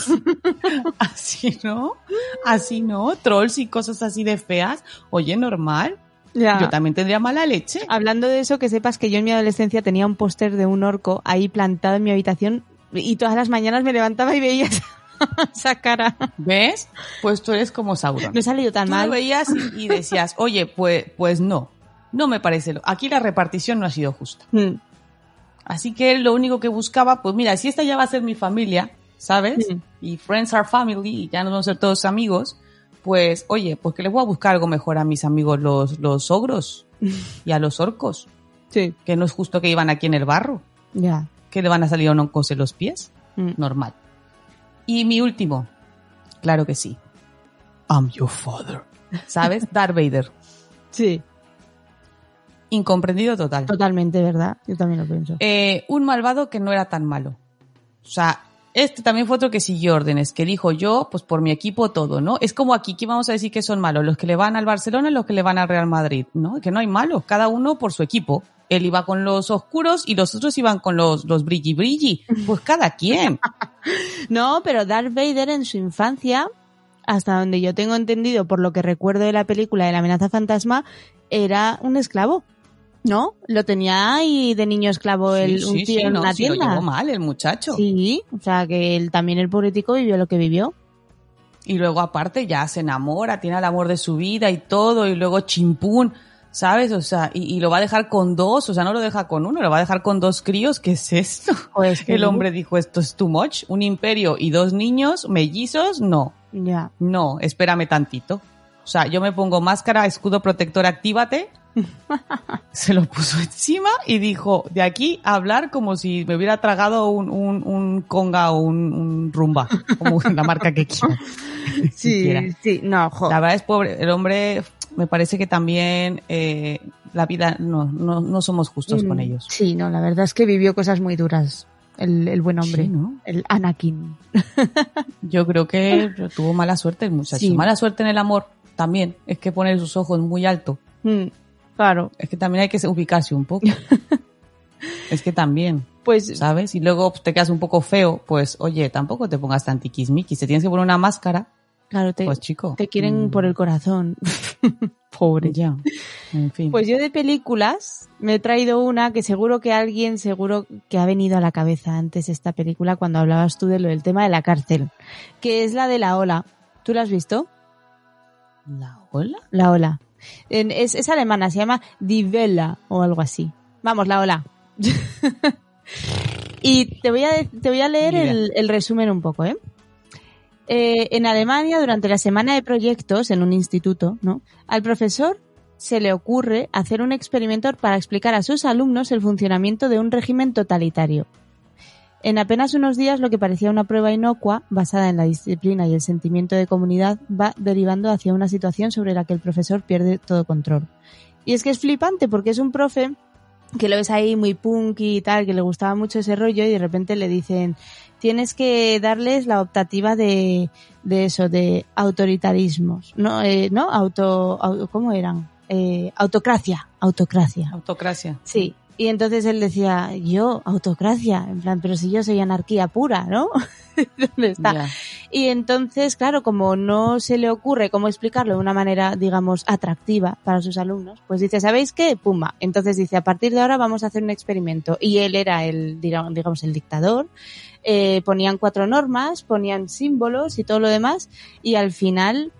Así no, así no, trolls y cosas así de feas. Oye, normal. Ya. Yo también tendría mala leche. Hablando de eso, que sepas que yo en mi adolescencia tenía un póster de un orco ahí plantado en mi habitación y todas las mañanas me levantaba y veía *laughs* esa, cara. ¿Ves? Pues tú eres como Sauron. No he salido tan Tú lo mal. veías y, y decías, oye, pues, pues no, no me parece. lo- Aquí la repartición no ha sido justa. Mm, Así que lo único que buscaba, pues mira, si esta ya va a ser mi familia, ¿sabes? Mm. Y friends are family, y ya nos vamos a ser todos amigos, pues oye, pues que les voy a buscar algo mejor a mis amigos los, los ogros *laughs* y a los orcos, Sí, que no es justo que iban aquí en el barro. ya. que le van a salir oncos en los pies. Mm. Normal. Y mi último, claro que sí. I'm your father. ¿Sabes? *laughs* Darth Vader. Sí, Incomprendido total. totalmente, ¿verdad? Yo también lo pienso. Eh, un malvado que no era tan malo. O sea, este también fue otro que siguió órdenes, que dijo yo, pues por mi equipo todo, ¿no? Es como aquí que vamos a decir que son malos, los que le van al Barcelona y los que le van al Real Madrid, ¿no? Que no hay malos, cada uno por su equipo. Él iba con los oscuros y los otros iban con los, los brilli brilli. Pues cada quien. *laughs* No, pero Darth Vader en su infancia, hasta donde yo tengo entendido, por lo que recuerdo de la película de la amenaza fantasma, era un esclavo. ¿No? Lo tenía ahí de niño esclavo el, un sí, tío sí, en no, una lo tienda. llevó mal el muchacho. Sí, o sea que él también el pobretico vivió lo que vivió. Y luego aparte ya se enamora, tiene el amor de su vida y todo, y luego chimpún, ¿sabes? O sea, y, y lo va a dejar con dos, o sea, no lo deja con uno, lo va a dejar con dos críos, ¿qué es esto? Pues *laughs* El hombre dijo, esto es too much, un imperio y dos niños mellizos, no, Ya. no, espérame tantito. O sea, yo me pongo máscara, escudo protector, actívate. *laughs* Se lo puso encima y dijo, de aquí a hablar como si me hubiera tragado un, un, un conga o un, un rumba, como *laughs* la marca que quiera. *laughs* Siquiera. sí, no, jo. La verdad es pobre, el hombre me parece que también eh, la vida, no, no, no somos justos con Mm, ellos. Sí, no, la verdad es que vivió cosas muy duras. El, el buen hombre. Sí, ¿no? El Anakin. Yo creo que tuvo mala suerte el muchacho. Sí. Mala suerte en el amor también. Es que pone sus ojos muy alto. Mm, claro. Es que también hay que ubicarse un poco. *laughs* es que también, Pues ¿sabes? Y luego pues, te quedas un poco feo, pues oye, tampoco te pongas tan tiquismiquis. Si tienes que poner una máscara, claro, te, pues chico. te quieren mm, por el corazón. *laughs* Pobre. Ya, en fin. Pues yo de películas me he traído una que seguro que alguien seguro que ha venido a la cabeza antes esta película cuando hablabas tú de lo del tema de la cárcel, que es la de la ola. ¿Tú la has visto? ¿La ola? La ola. En- es, es alemana, se llama Die Welle o algo así. Vamos, la ola. *laughs* y te voy a, te voy a leer el, el resumen un poco, ¿eh? Eh, en Alemania, durante la semana de proyectos en un instituto, ¿no? Al profesor se le ocurre hacer un experimento para explicar a sus alumnos el funcionamiento de un régimen totalitario. En apenas unos días, lo que parecía una prueba inocua, basada en la disciplina y el sentimiento de comunidad, va derivando hacia una situación sobre la que el profesor pierde todo control. Y es que es flipante porque es un profe que lo ves ahí muy punky y tal, que le gustaba mucho ese rollo y de repente le dicen, tienes que darles la optativa de, de eso, de autoritarismos, ¿no? Eh, ¿No? Auto, au- ¿cómo eran? Eh, autocracia, autocracia. Autocracia. Sí. Y entonces él decía, yo, autocracia, en plan, pero si yo soy anarquía pura, ¿no? *laughs* ¿Dónde está? Y entonces, claro, como no se le ocurre cómo explicarlo de una manera, digamos, atractiva para sus alumnos, pues dice, ¿sabéis qué? Pumba. Entonces dice, a partir de ahora vamos a hacer un experimento. Y él era el, diga- digamos, el dictador. Eh, ponían cuatro normas, ponían símbolos y todo lo demás. Y al final,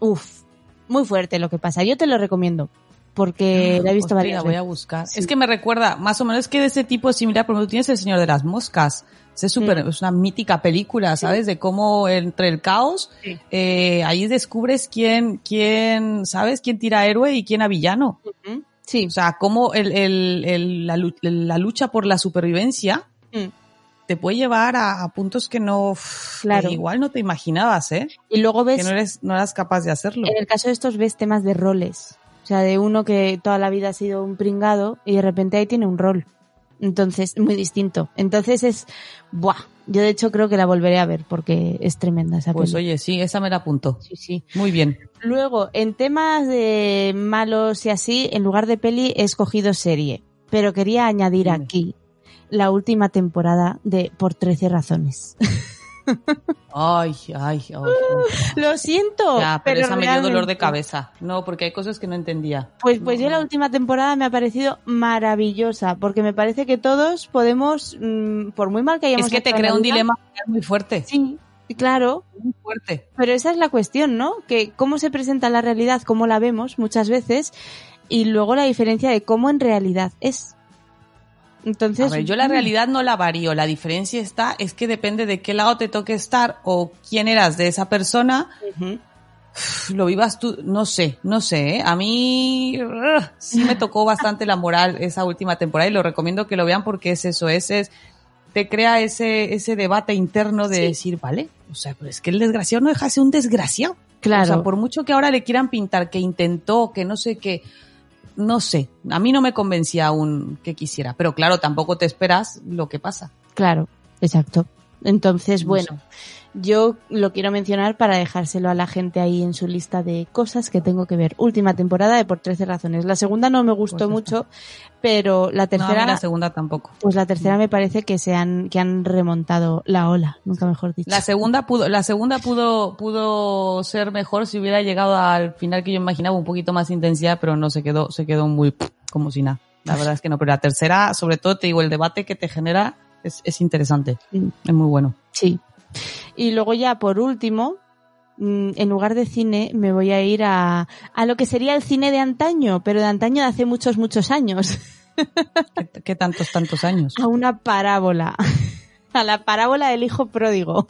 uff, muy fuerte lo que pasa. Yo te lo recomiendo. Porque la he visto Hostia, varias la voy a veces. buscar. Sí. Es que me recuerda, más o menos, que de ese tipo es similar, por ejemplo, tú tienes El Señor de las Moscas. Es súper, Mm. es una mítica película, ¿sabes? De cómo entre el caos, eh, ahí descubres quién, quién, ¿sabes? Quién tira a héroe y quién a villano. Sí. O sea, cómo el, el, el- la, lu- la lucha por la supervivencia Mm. te puede llevar a, a puntos que no, uf, que Claro. igual no te imaginabas, ¿eh? Y luego ves Que no eres, no eras capaz de hacerlo. En el caso de estos ves temas de roles. O sea, de uno que toda la vida ha sido un pringado y de repente ahí tiene un rol. Entonces, muy distinto. Entonces es, buah. Yo de hecho creo que la volveré a ver porque es tremenda esa Pues oye, sí, esa me la apunto. Sí, sí. Muy bien. Luego, en temas de malos y así, en lugar de peli he escogido serie. Pero quería añadir aquí la última temporada de Por 13 razones. *laughs* Ay, ay, ay. *laughs* Lo siento. Ya, pero, esa me dio dolor de cabeza. No, porque hay cosas que no entendía. Pues, pues No, yo la última temporada me ha parecido maravillosa, porque me parece que todos podemos, mm, por muy mal que hayamos Es que te crea un vida- dilema muy fuerte. Sí, claro, Muy fuerte. pero esa es la cuestión, ¿no? Que cómo se presenta la realidad, cómo la vemos muchas veces, y luego la diferencia de cómo en realidad es. Entonces, A ver, yo la mm, realidad no la varío. La diferencia está, es que depende de qué lado te toque estar o quién eras de esa persona. Lo vivas tú, no sé, no sé. ¿eh? A mí sí me tocó bastante la moral esa última temporada y lo recomiendo que lo vean porque es eso, es, es te crea ese, ese debate interno de Sí. decir, vale, o sea, pero es que el desgraciado no deja de ser un desgraciado. Claro. O sea, por mucho que ahora le quieran pintar que intentó, que no sé qué, no sé. A mí no me convencía aún que quisiera. Pero claro, tampoco te esperas lo que pasa. Claro, exacto. Entonces, No bueno, yo lo quiero mencionar para dejárselo a la gente ahí en su lista de cosas que tengo que ver. Última temporada de Por 13 razones. La segunda no me gustó Pues ya mucho, pero la No, a tercera, mí la segunda tampoco. pues la tercera me parece que se han, que han remontado la ola, nunca mejor dicho. La segunda pudo, la segunda pudo, pudo ser mejor si hubiera llegado al final que yo imaginaba un poquito más intensidad, pero no se quedó, se quedó muy como si nada. La verdad es que no, pero la tercera, sobre todo te digo, el debate que te genera es, es interesante. Es muy bueno. Sí. Y luego ya por último, mm, en lugar de cine, me voy a ir a, a lo que sería el cine de antaño, pero de antaño de hace muchos, muchos años. *laughs* ¿Qué, qué tantos, tantos años? a una parábola. A la parábola del hijo pródigo.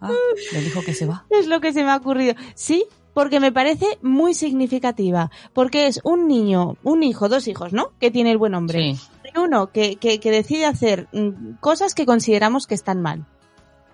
Ah, le dijo que se va. es lo que se me ha ocurrido. Sí, porque me parece muy significativa. Porque es un niño, un hijo, dos hijos, ¿no? Que tiene el buen hombre. Sí. Uno que, que, que decide hacer mm, cosas que consideramos que están mal.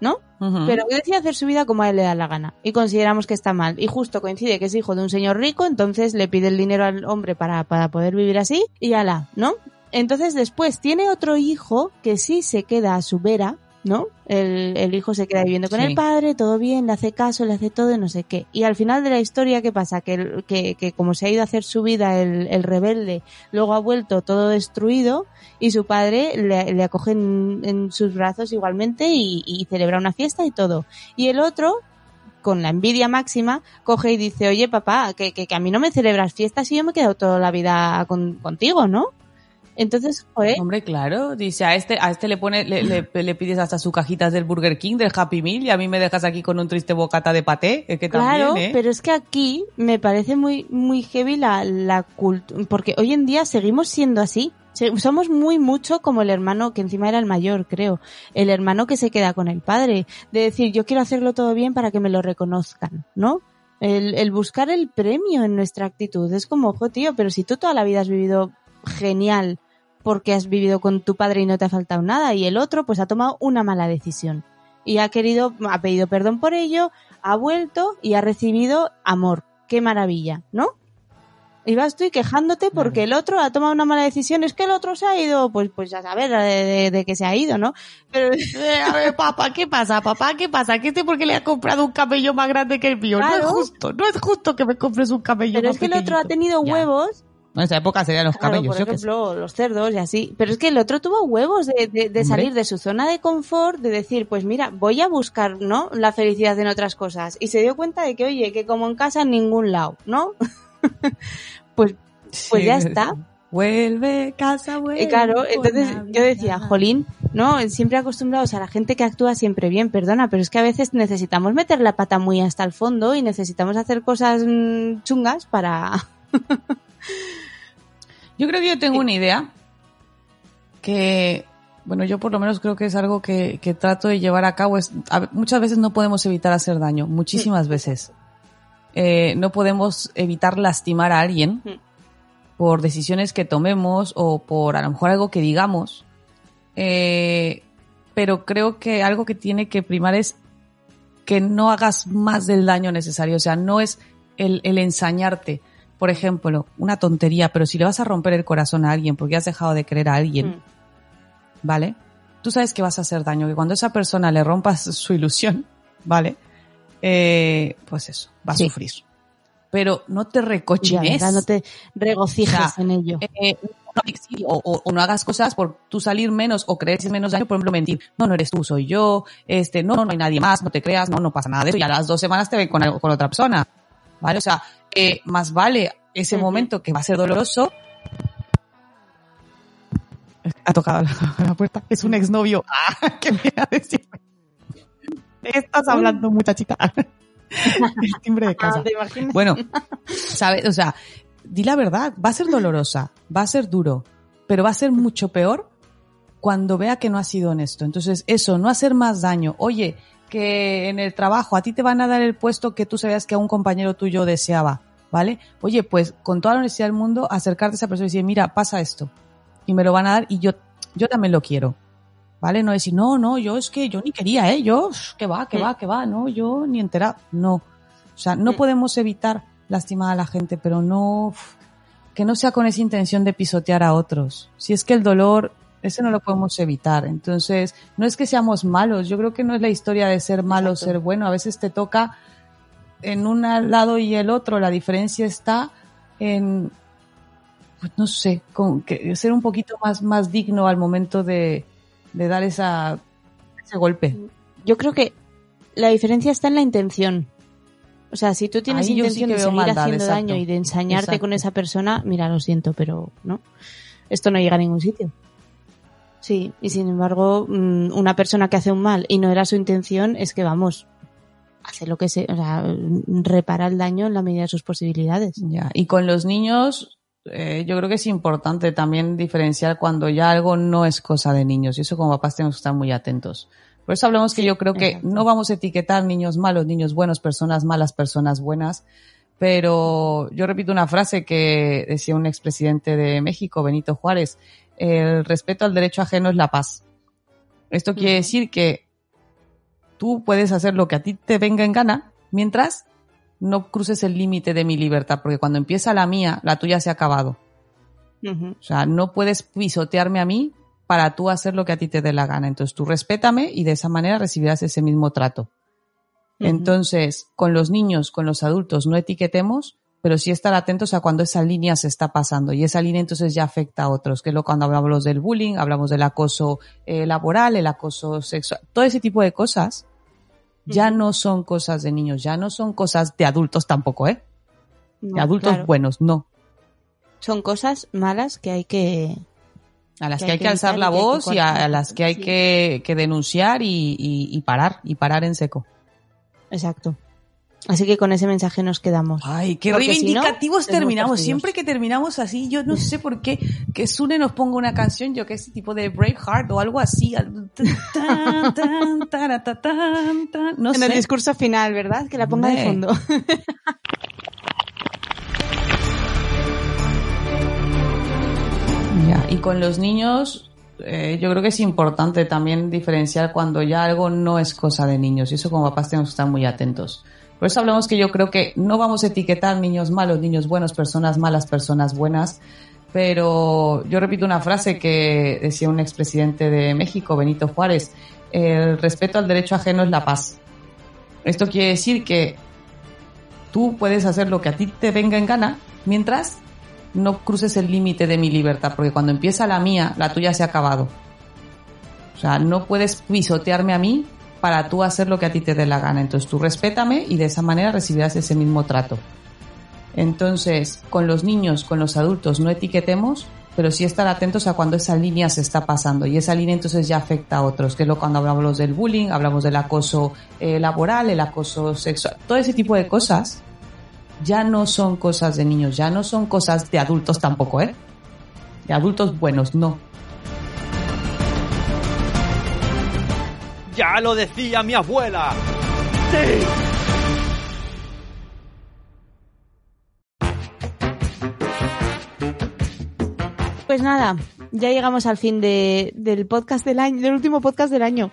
¿No? Pero que decide hacer su vida como a él le da la gana. Y consideramos que está mal. Y justo coincide que es hijo de un señor rico, entonces le pide el dinero al hombre para, para poder vivir así. Y ala, ¿no? Entonces después tiene otro hijo que sí se queda a su vera, ¿no? El, el hijo se queda viviendo con Sí. el padre, todo bien, le hace caso, le hace todo, y no sé qué. Y al final de la historia, ¿qué pasa? Que, el- que, que como se ha ido a hacer su vida el, el rebelde, luego ha vuelto todo destruido y su padre le, le acoge en, en sus brazos igualmente y, y celebra una fiesta y todo. Y el otro, con la envidia máxima, coge y dice, oye papá, que, que, que a mí no me celebras fiestas y yo me he quedado toda la vida con- contigo, ¿no? Entonces, joder, Hombre, claro, dice a este, a este le pone, le, le, *clears throat* le pides hasta sus cajitas del Burger King, del Happy Meal, y a mí me dejas aquí con un triste bocata de paté, es que Claro, también, ¿eh? pero es que aquí me parece muy, muy heavy la, la cultura, porque hoy en día seguimos siendo así. Somos muy mucho como el hermano, que encima era el mayor, creo, el hermano que se queda con el padre, de decir, yo quiero hacerlo todo bien para que me lo reconozcan, ¿no? El, el buscar el premio en nuestra actitud. Es como, ojo, tío, pero si tú toda la vida has vivido genial porque has vivido con tu padre y no te ha faltado nada, y el otro pues ha tomado una mala decisión. Y ha querido, ha pedido perdón por ello, ha vuelto y ha recibido amor. Qué maravilla, ¿no? Y vas tú y quejándote porque el otro ha tomado una mala decisión. Es que el otro se ha ido, pues, pues a saber de, de- de que se ha ido, ¿no? Pero Eh, a ver, papá, ¿qué pasa? Papá, ¿qué pasa? ¿Qué este porque le ha comprado un camello más grande que el mío? No es justo, no es justo que me compres un camello Pero más es que el otro ha tenido Ya. huevos En esa época serían los Claro, camellos, por ejemplo, los cerdos y así. Pero es que el otro tuvo huevos de, de- de Hombre. salir de su zona de confort, de decir, pues mira, voy a buscar, ¿no? La felicidad en otras cosas. Y se dio cuenta de que, oye, que como en casa en ningún lado, ¿no? pues, *laughs* pues Sí, ya está. Vuelve, casa, vuelve. Y claro, entonces yo decía, jolín, ¿no? Siempre acostumbrados a la gente que actúa siempre bien, perdona, pero es que a veces necesitamos meter la pata muy hasta el fondo y necesitamos hacer cosas mm, chungas para... Yo creo que yo tengo una idea que, bueno, yo por lo menos creo que es algo que, que trato de llevar a cabo. Es, a- muchas veces no podemos evitar hacer daño, muchísimas veces. Eh, no podemos evitar lastimar a alguien Mm. por decisiones que tomemos o por a lo mejor algo que digamos. Eh, pero creo que algo que tiene que primar es que no hagas más del daño necesario. O sea, no es el, el ensañarte. Por ejemplo, una tontería, pero si le vas a romper el corazón a alguien porque has dejado de querer a alguien, Mm. ¿vale? Tú sabes que vas a hacer daño, que cuando a esa persona le rompas *laughs* su ilusión, ¿vale? Eh, pues eso, va a sufrir. Pero no te recochines. No te O sea, en ello. Eh, no, sí, o, o- o no hagas cosas por tú salir menos o creer menos daño, por ejemplo, mentir. No, no eres tú, soy yo. Este, no, no hay nadie más, no te creas, no, no pasa nada de eso. Y a las dos semanas te ven con, algo- con otra persona. ¿Vale? O sea, eh, más vale ese momento que va a ser doloroso. Ha tocado la, *laughs* la puerta. Es un exnovio. *laughs* Ah, ¿Qué me iba a decir? ¿Qué estás hablando, muchachita? *laughs* El timbre de casa. Ah, ¿te imaginas? Bueno, ¿sabes? O sea, di la verdad, va a ser dolorosa, va a ser duro, pero va a ser mucho peor cuando vea que no ha sido honesto. Entonces, eso, no hacer más daño. Oye, que en el trabajo a ti te van a dar el puesto que tú sabías que a un compañero tuyo deseaba, ¿vale? Oye, pues con toda la honestidad del mundo, acercarte a esa persona y decir, mira, pasa esto. Y me lo van a dar y yo, yo también lo quiero. ¿Vale? No decir, no, no, yo es que yo ni quería, ¿eh? Yo, que va, que va, que va, no, yo ni enterado. No. O sea, no podemos evitar lastimar a la gente, pero no, que no sea con esa intención de pisotear a otros. Si es que el dolor, ese no lo podemos evitar. Entonces, no es que seamos malos, yo creo que no es la historia de ser malo o ser bueno. A veces te toca en un lado y el otro. La diferencia está en, pues no sé, con que ser un poquito más, más digno al momento de, de dar esa, ese golpe. Yo creo que la diferencia está en la intención. O sea, si tú tienes Ahí yo sí intención de seguir maldad, haciendo exacto. daño y de ensañarte Exacto. con esa persona, mira, lo siento, pero no. Esto no llega a ningún sitio. Sí, y sin embargo, mm, una persona que hace un mal y no era su intención, es que vamos, hace lo que se, o sea, repara el daño en la medida de sus posibilidades. Ya, y con los niños, eh, yo creo que es importante también diferenciar cuando ya algo no es cosa de niños. Y eso como papás tenemos que estar muy atentos. Por eso hablamos que yo creo que exacto. no vamos a etiquetar niños malos, niños buenos, personas malas, personas buenas. Pero yo repito una frase que decía un expresidente de México, Benito Juárez, el respeto al derecho ajeno es la paz. Esto quiere decir que tú puedes hacer lo que a ti te venga en gana, mientras no cruces el límite de mi libertad, porque cuando empieza la mía, la tuya se ha acabado. O sea, no puedes pisotearme a mí para tú hacer lo que a ti te dé la gana. Entonces tú respétame y de esa manera recibirás ese mismo trato. Entonces, con los niños, con los adultos, no etiquetemos, pero sí estar atentos a cuando esa línea se está pasando. Y esa línea entonces ya afecta a otros, que es lo cuando hablamos del bullying, hablamos del acoso eh, laboral, el acoso sexual, todo ese tipo de cosas ya no son cosas de niños, ya no son cosas de adultos tampoco, ¿eh? De adultos claro. buenos, no. Son cosas malas que hay que, A las Que que hay que alzar la voz y a, las que hay Sí. que, que denunciar y, y- y parar, y parar en seco. exacto. Así que con ese mensaje nos quedamos. Ay, qué Porque si no, reivindicativos terminamos. Siempre que terminamos así, yo no sé por qué, que Sune nos ponga una canción, yo que sé, tipo de Braveheart o algo así. *laughs* tan, tan, tara, ta, tan, tan, No en el discurso final, ¿verdad? Que la ponga de fondo. *laughs* Ya, Y con los niños, eh, yo creo que es importante también diferenciar cuando ya algo no es cosa de niños. Y eso como papás tenemos que estar muy atentos. Por eso hablamos que yo creo que no vamos a etiquetar niños malos, niños buenos, personas malas, personas buenas. Pero yo repito una frase que decía un expresidente de México, Benito Juárez, el respeto al derecho ajeno es la paz. Esto quiere decir que tú puedes hacer lo que a ti te venga en gana, mientras no cruces el límite de mi libertad, porque cuando empieza la mía, la tuya se ha acabado. O sea, no puedes pisotearme a mí para tú hacer lo que a ti te dé la gana. Entonces tú respétame y de esa manera recibirás ese mismo trato. Entonces, con los niños, con los adultos, no etiquetemos, pero sí estar atentos a cuando esa línea se está pasando y esa línea entonces ya afecta a otros, que es lo cuando hablamos del bullying, hablamos del acoso eh, laboral, el acoso sexual, todo ese tipo de cosas ya no son cosas de niños, ya no son cosas de adultos tampoco, ¿eh? De adultos buenos, no. Ya lo decía mi abuela. Sí. Pues nada, ya llegamos al fin de, del podcast del año, del último podcast del año.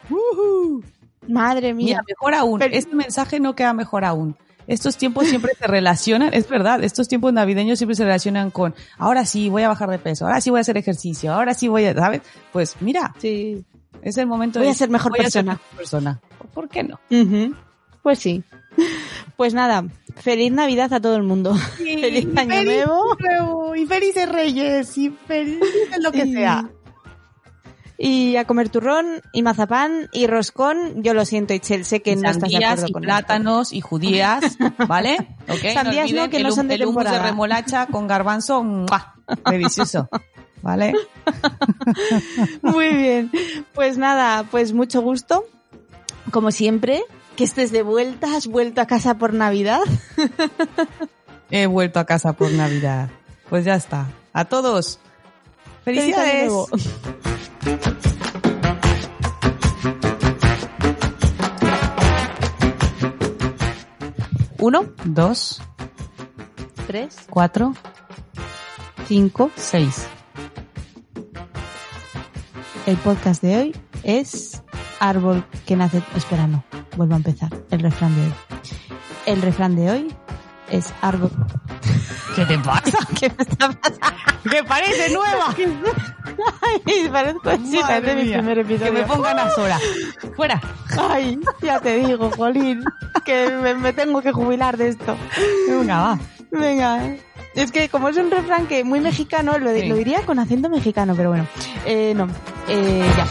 Madre mía. Mira, mejor aún, Pero- este mensaje no queda mejor aún. Estos tiempos siempre se relacionan, es verdad, estos tiempos navideños siempre se relacionan con, ahora sí voy a bajar de peso, ahora sí voy a hacer ejercicio, ahora sí voy a, ¿sabes? Pues mira, Sí. Es el momento Voy de a ser mejor voy a ser persona. mejor persona. ¿Por qué no? Ujú. Pues sí. *laughs* Pues nada, feliz Navidad a todo el mundo. *laughs* feliz año nuevo. nuevo, y felices reyes, y felices lo que sea. Y a comer turrón y mazapán y roscón. Yo lo siento, Itchel, sé que Y no estás de acuerdo y con plátanos y judías, *laughs* ¿vale? ¿Ok? Sandías no, olviden que no el, son de el hummus de temporada. remolacha con garbanzo, ¡mua! delicioso, ¿vale? *laughs* Muy bien. Pues nada, pues mucho gusto. Como siempre, que estés de vuelta, has vuelto a casa por Navidad. *laughs* He vuelto a casa por Navidad. Pues ya está. A todos. Felicidades. Uno, Dos, tres, cuatro, cinco. seis. El podcast de hoy es Árbol que nace. Espera, no. Vuelvo a empezar. El refrán de hoy. El refrán de hoy es árbol. ¿Qué te pasa? *laughs* ¿Qué me está pasando? ¡Que parece nueva! *laughs* Ay, parezco Madre parece mi primer episodio. Que me pongan a sola. Fuera. Ay, ya te digo, Jolín, que me, me tengo que jubilar de esto. Venga, va. Venga. Es que como es un refrán que muy mexicano, lo, Sí. lo diría con acento mexicano, pero bueno. Eh, no. Eh, ya.